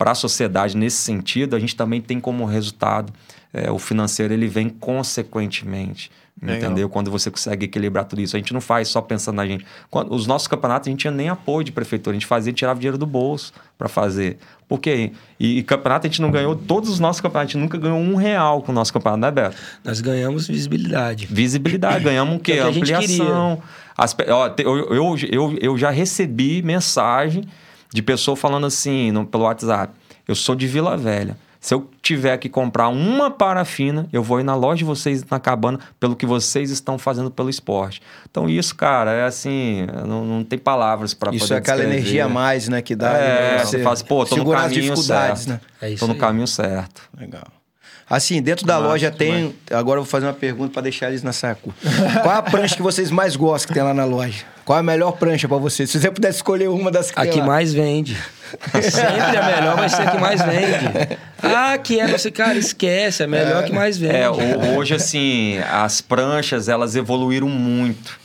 para a sociedade nesse sentido, a gente também tem como resultado é, o financeiro, ele vem consequentemente. Legal. Entendeu? Quando você consegue equilibrar tudo isso. A gente não faz só pensando na gente. Quando, os nossos campeonatos, a gente tinha nem apoio de prefeitura. A gente fazia, tirava dinheiro do bolso para fazer. Por quê? E, e campeonato, a gente não ganhou, todos os nossos campeonatos, a gente nunca ganhou um real com o nosso campeonato, né, Beto? Nós ganhamos visibilidade. Visibilidade, ganhamos o quê? Que é o que Ampliação. As ó, eu, eu, eu, eu já recebi mensagem de pessoa falando assim no, pelo WhatsApp: eu sou de Vila Velha. Se eu tiver que comprar uma parafina, eu vou ir na loja de vocês na cabana pelo que vocês estão fazendo pelo esporte. Então, isso, cara, é assim, não, não tem palavras para Isso poder é aquela descrever. energia a mais, né? Que dá. É, né, você fala assim, pô, tô no caminho certo. né? É isso Tô no aí. caminho certo. Legal. Assim, dentro da Massa, loja tem. demais. Agora eu vou fazer uma pergunta para deixar eles na saco. Qual a prancha que vocês mais gostam que tem lá na loja? Qual a melhor prancha para vocês? Se você pudesse escolher uma das que A tem que lá. mais vende. Sempre a melhor vai ser a que mais vende. Ah, que é você, cara, esquece, a melhor que mais vende. É, ho- hoje, assim, as pranchas, elas evoluíram muito,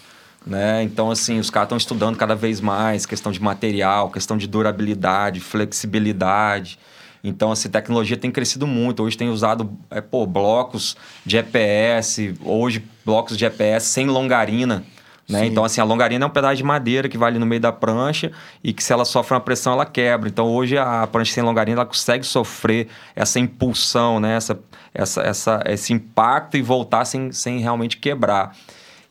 né? Então, assim, os caras estão estudando cada vez mais questão de material, questão de durabilidade, flexibilidade. Então, assim, tecnologia tem crescido muito. Hoje tem usado, é, pô, blocos de EPS, hoje blocos de EPS sem longarina, né? Então, assim, a longarina é um pedaço de madeira que vai ali no meio da prancha e que se ela sofre uma pressão, ela quebra. Então, hoje a prancha sem longarina, ela consegue sofrer essa impulsão, né? Essa, essa, essa, esse impacto e voltar sem, sem realmente quebrar.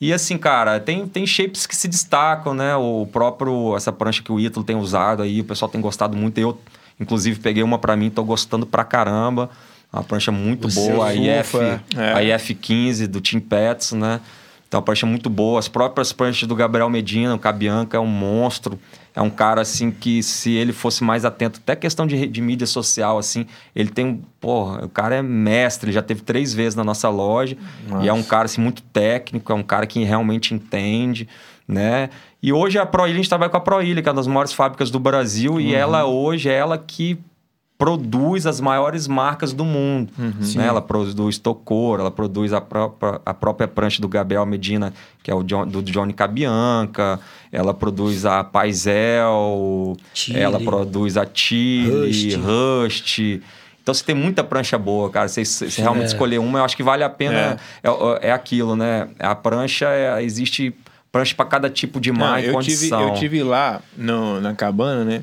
E assim, cara, tem, tem shapes que se destacam, né? O próprio, essa prancha que o Ítalo tem usado aí, o pessoal tem gostado muito. Eu, inclusive, peguei uma pra mim, tô gostando pra caramba. Uma prancha muito Você boa, a IF, é. a IF15 do Team Pets, né? Então, uma prancha muito boa. As próprias pranchas do Gabriel Medina, o Cabianca é um monstro. É um cara, assim, que se ele fosse mais atento, até questão de, de mídia social, assim, ele tem um... Porra, o cara é mestre, ele já teve três vezes na nossa loja. E é um cara, assim, muito técnico, é um cara que realmente entende, né? E hoje a ProIlha, a gente trabalha com a ProIlha, que é uma das maiores fábricas do Brasil. E ela, hoje, é ela que produz as maiores marcas do mundo. Né? Ela produz Tocor, ela produz a própria, a própria prancha do Gabriel Medina, que é o John- do Johnny Cabianca, ela produz a Paisel, Chile. ela produz a Chile, Rust. Rust. Então você tem muita prancha boa, cara. Você, você realmente É. escolher uma, eu acho que vale a pena. É, é aquilo, né? A prancha, é- existe prancha para cada tipo de Não, mar e eu, tive, condição. eu tive lá no, na cabana, né?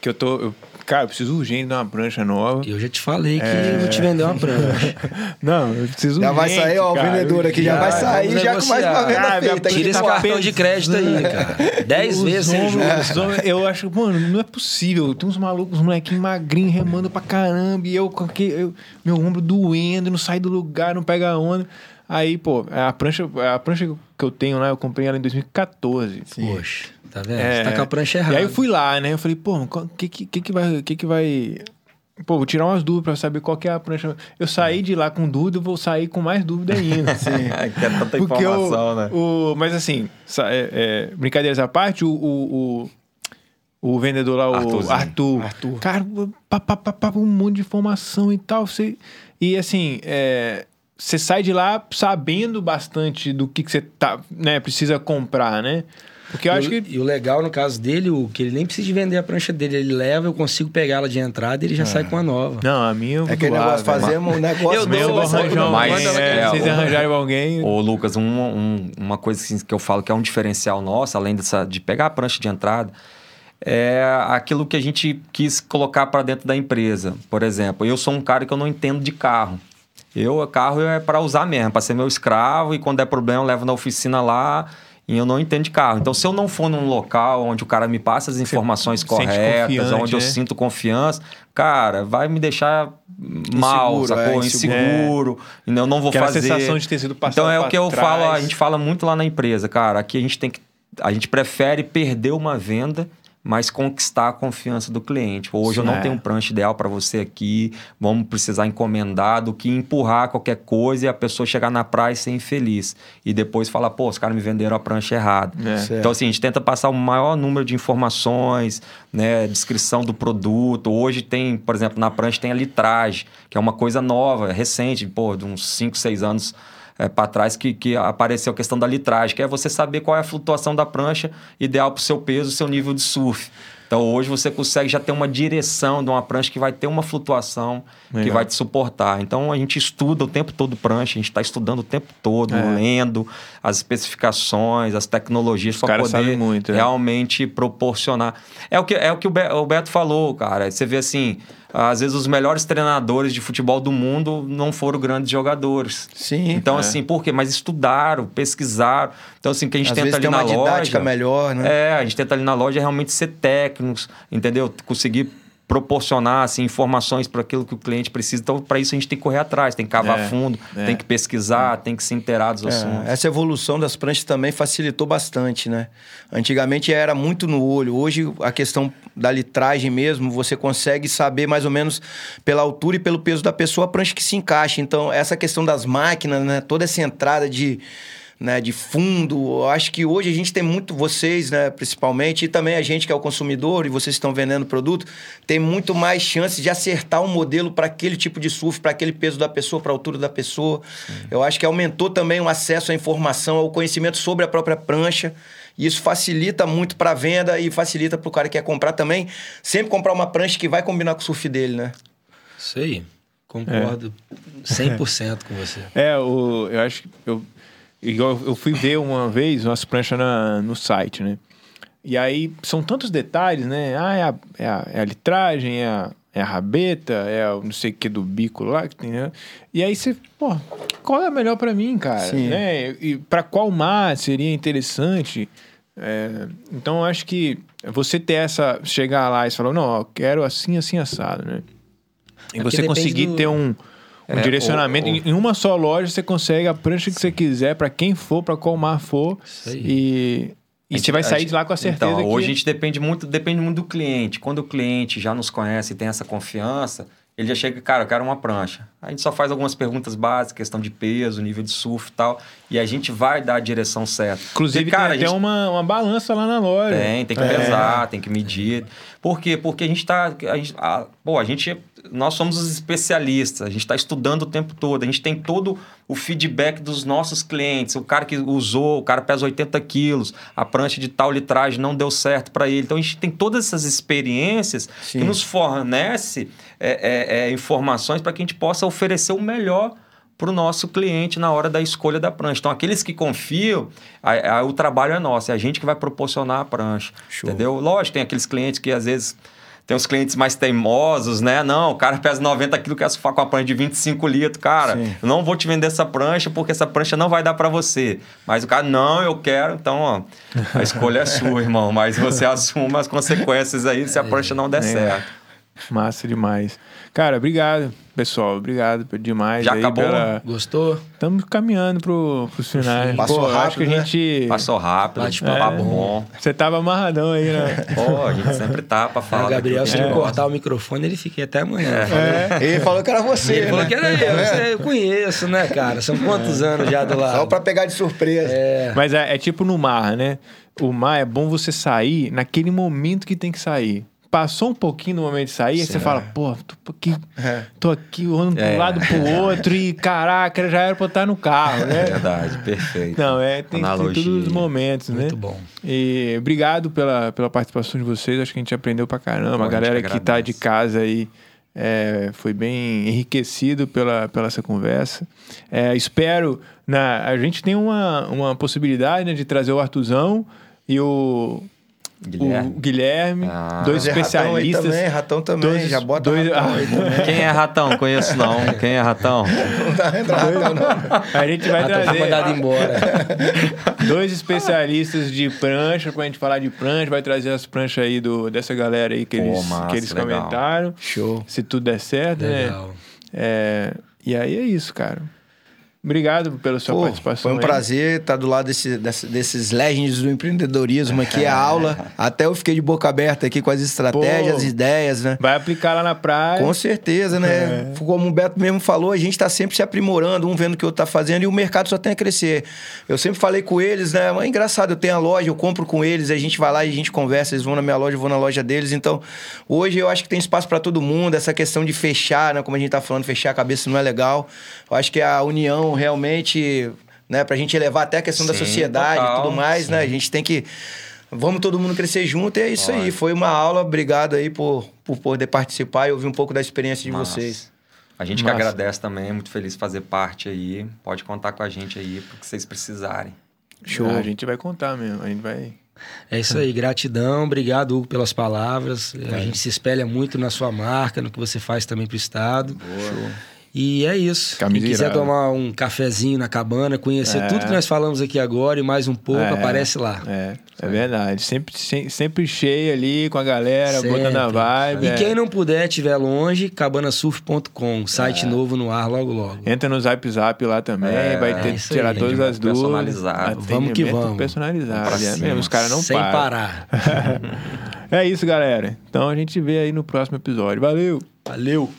Que eu tô. eu- cara, eu preciso urgente de uma prancha nova. Eu já te falei que É. eu vou te vender uma prancha. Não, eu preciso Já vai urgente, sair, ó, o vendedor aqui já, Já, vai sair já com mais uma venda Ah, feita. Tira esse Tá cartão de crédito aí, cara. Dez Os vezes sem juros. Eu acho, mano, não é possível. Tem uns malucos, uns molequinhos magrinhos remando pra caramba. E eu com aquele, eu- meu ombro doendo, não sai do lugar, não pega a onda. Aí, pô, a prancha, a prancha que eu tenho lá, eu comprei ela em 2014. Poxa, tá vendo? É, Você tá com a prancha errada. E aí eu fui lá, né? Eu falei, pô, o que, que, que, vai. Que que vai. Pô, vou tirar umas dúvidas pra saber qual que é a prancha. Eu saí de lá com dúvida, eu vou sair com mais dúvida ainda. Sim. que é tanta Porque informação, o, né? o- mas assim, é, é, brincadeiras à parte, o, o, o, o vendedor lá, o. Arthur, Arthur. cara, pá, pá, pá, pá, um monte de informação e tal. Você, e assim, é, você sai de lá sabendo bastante do que, que você tá, né, precisa comprar, né? Porque eu E acho o- que E o legal no caso dele, o que ele nem precisa de vender a prancha dele. Ele leva, eu consigo pegar ela de entrada e ele já sai com a nova. Não, a minha eu É aquele doar, negócio, velho. fazemos um negócio... Eu A minha eu dou, vou arranjar manda, é, é, vocês arranjarem alguém. Ô, Lucas, um- um- uma coisa assim que eu falo que é um diferencial nosso, além dessa, de pegar a prancha de entrada, é aquilo que a gente quis colocar para dentro da empresa. Por exemplo, eu sou um cara que eu não entendo de carro. Eu, carro é para usar mesmo, para ser meu escravo e quando der problema eu levo na oficina lá e eu não entendo de carro. Então, se eu não for num local onde o cara me passa as informações sente corretas, onde eu né? sinto confiança, cara, vai me deixar mal, Inseguro, sacou? é, inseguro. E eu não vou Aquela fazer. sensação de ter sido passado Então é o que eu trás. falo, a gente fala muito lá na empresa, cara. Aqui a gente tem que. A gente prefere perder uma venda, mas conquistar a confiança do cliente. Hoje eu Sim, não é. tenho um prancha ideal para você aqui, vamos precisar encomendar do que empurrar qualquer coisa e a pessoa chegar na praia e ser infeliz. E depois falar, pô, os caras me venderam a prancha errada. É. Então, assim, a gente tenta passar o maior número de informações, né? Descrição do produto. Hoje tem, por exemplo, na prancha tem a litragem, que é uma coisa nova, recente, pô, de uns 5, 6 anos é, para trás que, que apareceu a questão da litragem, que é você saber qual é a flutuação da prancha ideal para o seu peso, seu nível de surf. Então hoje você consegue já ter uma direção de uma prancha que vai ter uma flutuação que vai te suportar. Então a gente estuda o tempo todo prancha, a gente está estudando o tempo todo, É. lendo as especificações, as tecnologias para poder muito, é. realmente proporcionar. É o que, é o, que o Beto falou, cara. Você vê assim, às vezes os melhores treinadores de futebol do mundo não foram grandes jogadores. Sim. Então, É. assim, por quê? Mas estudaram, pesquisaram. Então, assim, o que a gente Às tenta ali tem na uma didática loja. melhor, né? É, a gente tenta ali na loja realmente ser técnicos, entendeu? Conseguir proporcionar assim, informações para aquilo que o cliente precisa. Então, para isso, a gente tem que correr atrás, tem que cavar É, fundo, é. tem que pesquisar, tem que se inteirar dos assuntos. É, essa evolução das pranchas também facilitou bastante, né? Antigamente era muito no olho. Hoje a questão da litragem mesmo, você consegue saber mais ou menos pela altura e pelo peso da pessoa a prancha que se encaixa. Então, essa questão das máquinas, né? Toda essa entrada de, né, de fundo, eu acho que hoje a gente tem muito, vocês, né, principalmente, e também a gente que é o consumidor e vocês estão vendendo produto, tem muito mais chance de acertar um modelo para aquele tipo de surf, para aquele peso da pessoa, para a altura da pessoa. Eu acho que aumentou também o acesso à informação, ao conhecimento sobre a própria prancha. E isso facilita muito para a venda e facilita para o cara que quer comprar também, sempre comprar uma prancha que vai combinar com o surf dele, né? Isso aí. Concordo 100% com você. É, o, eu acho que eu, igual eu fui ver uma vez umas pranchas na, no site, né? E aí são tantos detalhes, né? Ah, é a, é a, é a litragem, é a, é a rabeta, é o não sei o que do bico lá que tem, né? E aí você, pô, qual é a melhor pra mim, cara? Sim. Né? E pra qual mar seria interessante? É, então eu acho que você ter essa, chegar lá e falar, não, eu quero assim, assim, assado, né? E É você conseguir do- ter um, um É, direcionamento. ou- ou- Em- uma só loja você consegue a prancha que você quiser, pra quem for, pra qual mar for. E, e A você gente- vai sair gente- de lá com a certeza então, que... Hoje a gente depende muito, depende muito do cliente. Quando o cliente já nos conhece e tem essa confiança, ele já chega, cara, eu quero uma prancha. A gente só faz algumas perguntas básicas, questão de peso, nível de surf e tal. E a gente vai dar a direção certa. Inclusive, Porque, cara, tem gente- uma, uma balança lá na loja. tem, tem que É. pesar, tem que medir. Por quê? Porque a gente tá. A gente, a- pô, a gente. Nós somos os especialistas, a gente está estudando o tempo todo, a gente tem todo o feedback dos nossos clientes. O cara que usou, o cara pesa 80 quilos, a prancha de tal litragem não deu certo para ele. Então a gente tem todas essas experiências Sim. que nos fornece é, é, é, informações para que a gente possa oferecer o melhor para o nosso cliente na hora da escolha da prancha. Então, aqueles que confiam, a- a- o trabalho é nosso, é a gente que vai proporcionar a prancha. Show. Entendeu? Lógico, tem aqueles clientes que às vezes. Tem os clientes mais teimosos, né? Não, o cara pesa 90 quilos, quer surfar com a prancha de 25 litros. Cara, Sim. eu não vou te vender essa prancha porque essa prancha não vai dar para você. Mas o cara, não, eu quero. Então, ó, a escolha é sua, irmão. Mas você assume as consequências aí se a prancha não der É. certo. Massa demais. Cara, obrigado, pessoal. Obrigado demais. Já aí acabou? pela- Gostou? Estamos caminhando pro, pros finais. Passou Pô, acho rápido, que a né? gente. Passou rápido, Bate-papo papo bom. bom. Você tava amarradão aí, né? Pô, a gente sempre tá pra falar. o Gabriel, se que ele a gente gosta. cortar o microfone, ele fica até amanhã. É. Ele falou que era você. Ele falou né? que era eu, você- eu conheço, né, cara? São quantos anos já do lado? Só pra pegar de surpresa. É, Mas é, é tipo no mar, né? O mar é bom você sair naquele momento que tem que sair. Passou um pouquinho no momento de sair, aí você fala, pô, tô aqui, É. tô aqui um É. lado pro outro e caraca, já era pra eu estar no carro, né? Verdade, perfeito. Não, é, tem Analogia. todos os momentos, né? muito bom. E obrigado pela, pela participação de vocês. Acho que a gente aprendeu pra caramba. Pô, a a galera gente que tá de casa aí é, foi bem enriquecido pela, pela essa conversa. É, espero. Na, a gente tem uma, uma possibilidade né, de trazer o Artuzão e o Guilherme. o Guilherme, Ah. dois é ratão especialistas. também, ratão também. dois- já bota dois- ratão aí também. Quem é ratão? Conheço não. Quem é ratão? Não tá entrando ratão, não. A gente vai Ah, tá foi mandado trazer embora. dois especialistas de prancha pra gente falar de prancha. Vai trazer as pranchas aí do, dessa galera aí que Pô, eles, massa, que eles legal. comentaram. Show. Se tudo der certo, né? Legal. É, e aí é isso, cara. Obrigado pela sua Pô, participação. foi um aí. prazer estar do lado desse, desse- desses legends do empreendedorismo aqui, a aula. Até eu fiquei de boca aberta aqui com as estratégias, Pô. as ideias, né? Vai aplicar lá na praia. Com certeza, né? Como o Beto mesmo falou, a gente está sempre se aprimorando, um vendo o que o outro está fazendo e o mercado só tem a crescer. Eu sempre falei com eles, né? É engraçado, eu tenho a loja, eu compro com eles, a gente vai lá e a gente conversa, eles vão na minha loja, eu vou na loja deles. Então, hoje eu acho que tem espaço para todo mundo. Essa questão de fechar, né? Como a gente tá falando, fechar a cabeça não é legal. Eu acho que a união realmente, né? Pra gente elevar até a questão da Sim, sociedade e total, tudo mais, né? A sim. gente tem que. Vamos todo mundo crescer junto e é isso aí. Foi uma aula. Obrigado aí por, por poder participar e ouvir um pouco da experiência de Massa. vocês. A gente Massa. que agradece também, é muito feliz de fazer parte aí. Pode contar com a gente aí, porque vocês precisarem. Show. Ah, a gente vai contar mesmo. A gente vai. É isso aí, gratidão, obrigado Hugo pelas palavras. A gente se espelha muito na sua marca, no que você faz também pro estado. E é isso. Camisa Quem quiser irada. tomar um cafezinho na cabana, conhecer É. tudo que nós falamos aqui agora e mais um pouco, É. aparece lá. É, é verdade. Sempre, sem- sempre cheio ali com a galera, Sempre. botando a vibe. E é. quem não puder, estiver longe, cabanasurf.com, site novo no ar logo logo. Entra no Zap Zap lá também, É, vai é ter isso tirar aí. todas as dúvidas. personalizado. Vamos que vamos. Personalizado. É mesmo, os caras não Sem param. parar. é isso, galera. Então a gente vê aí no próximo episódio. Valeu! Valeu!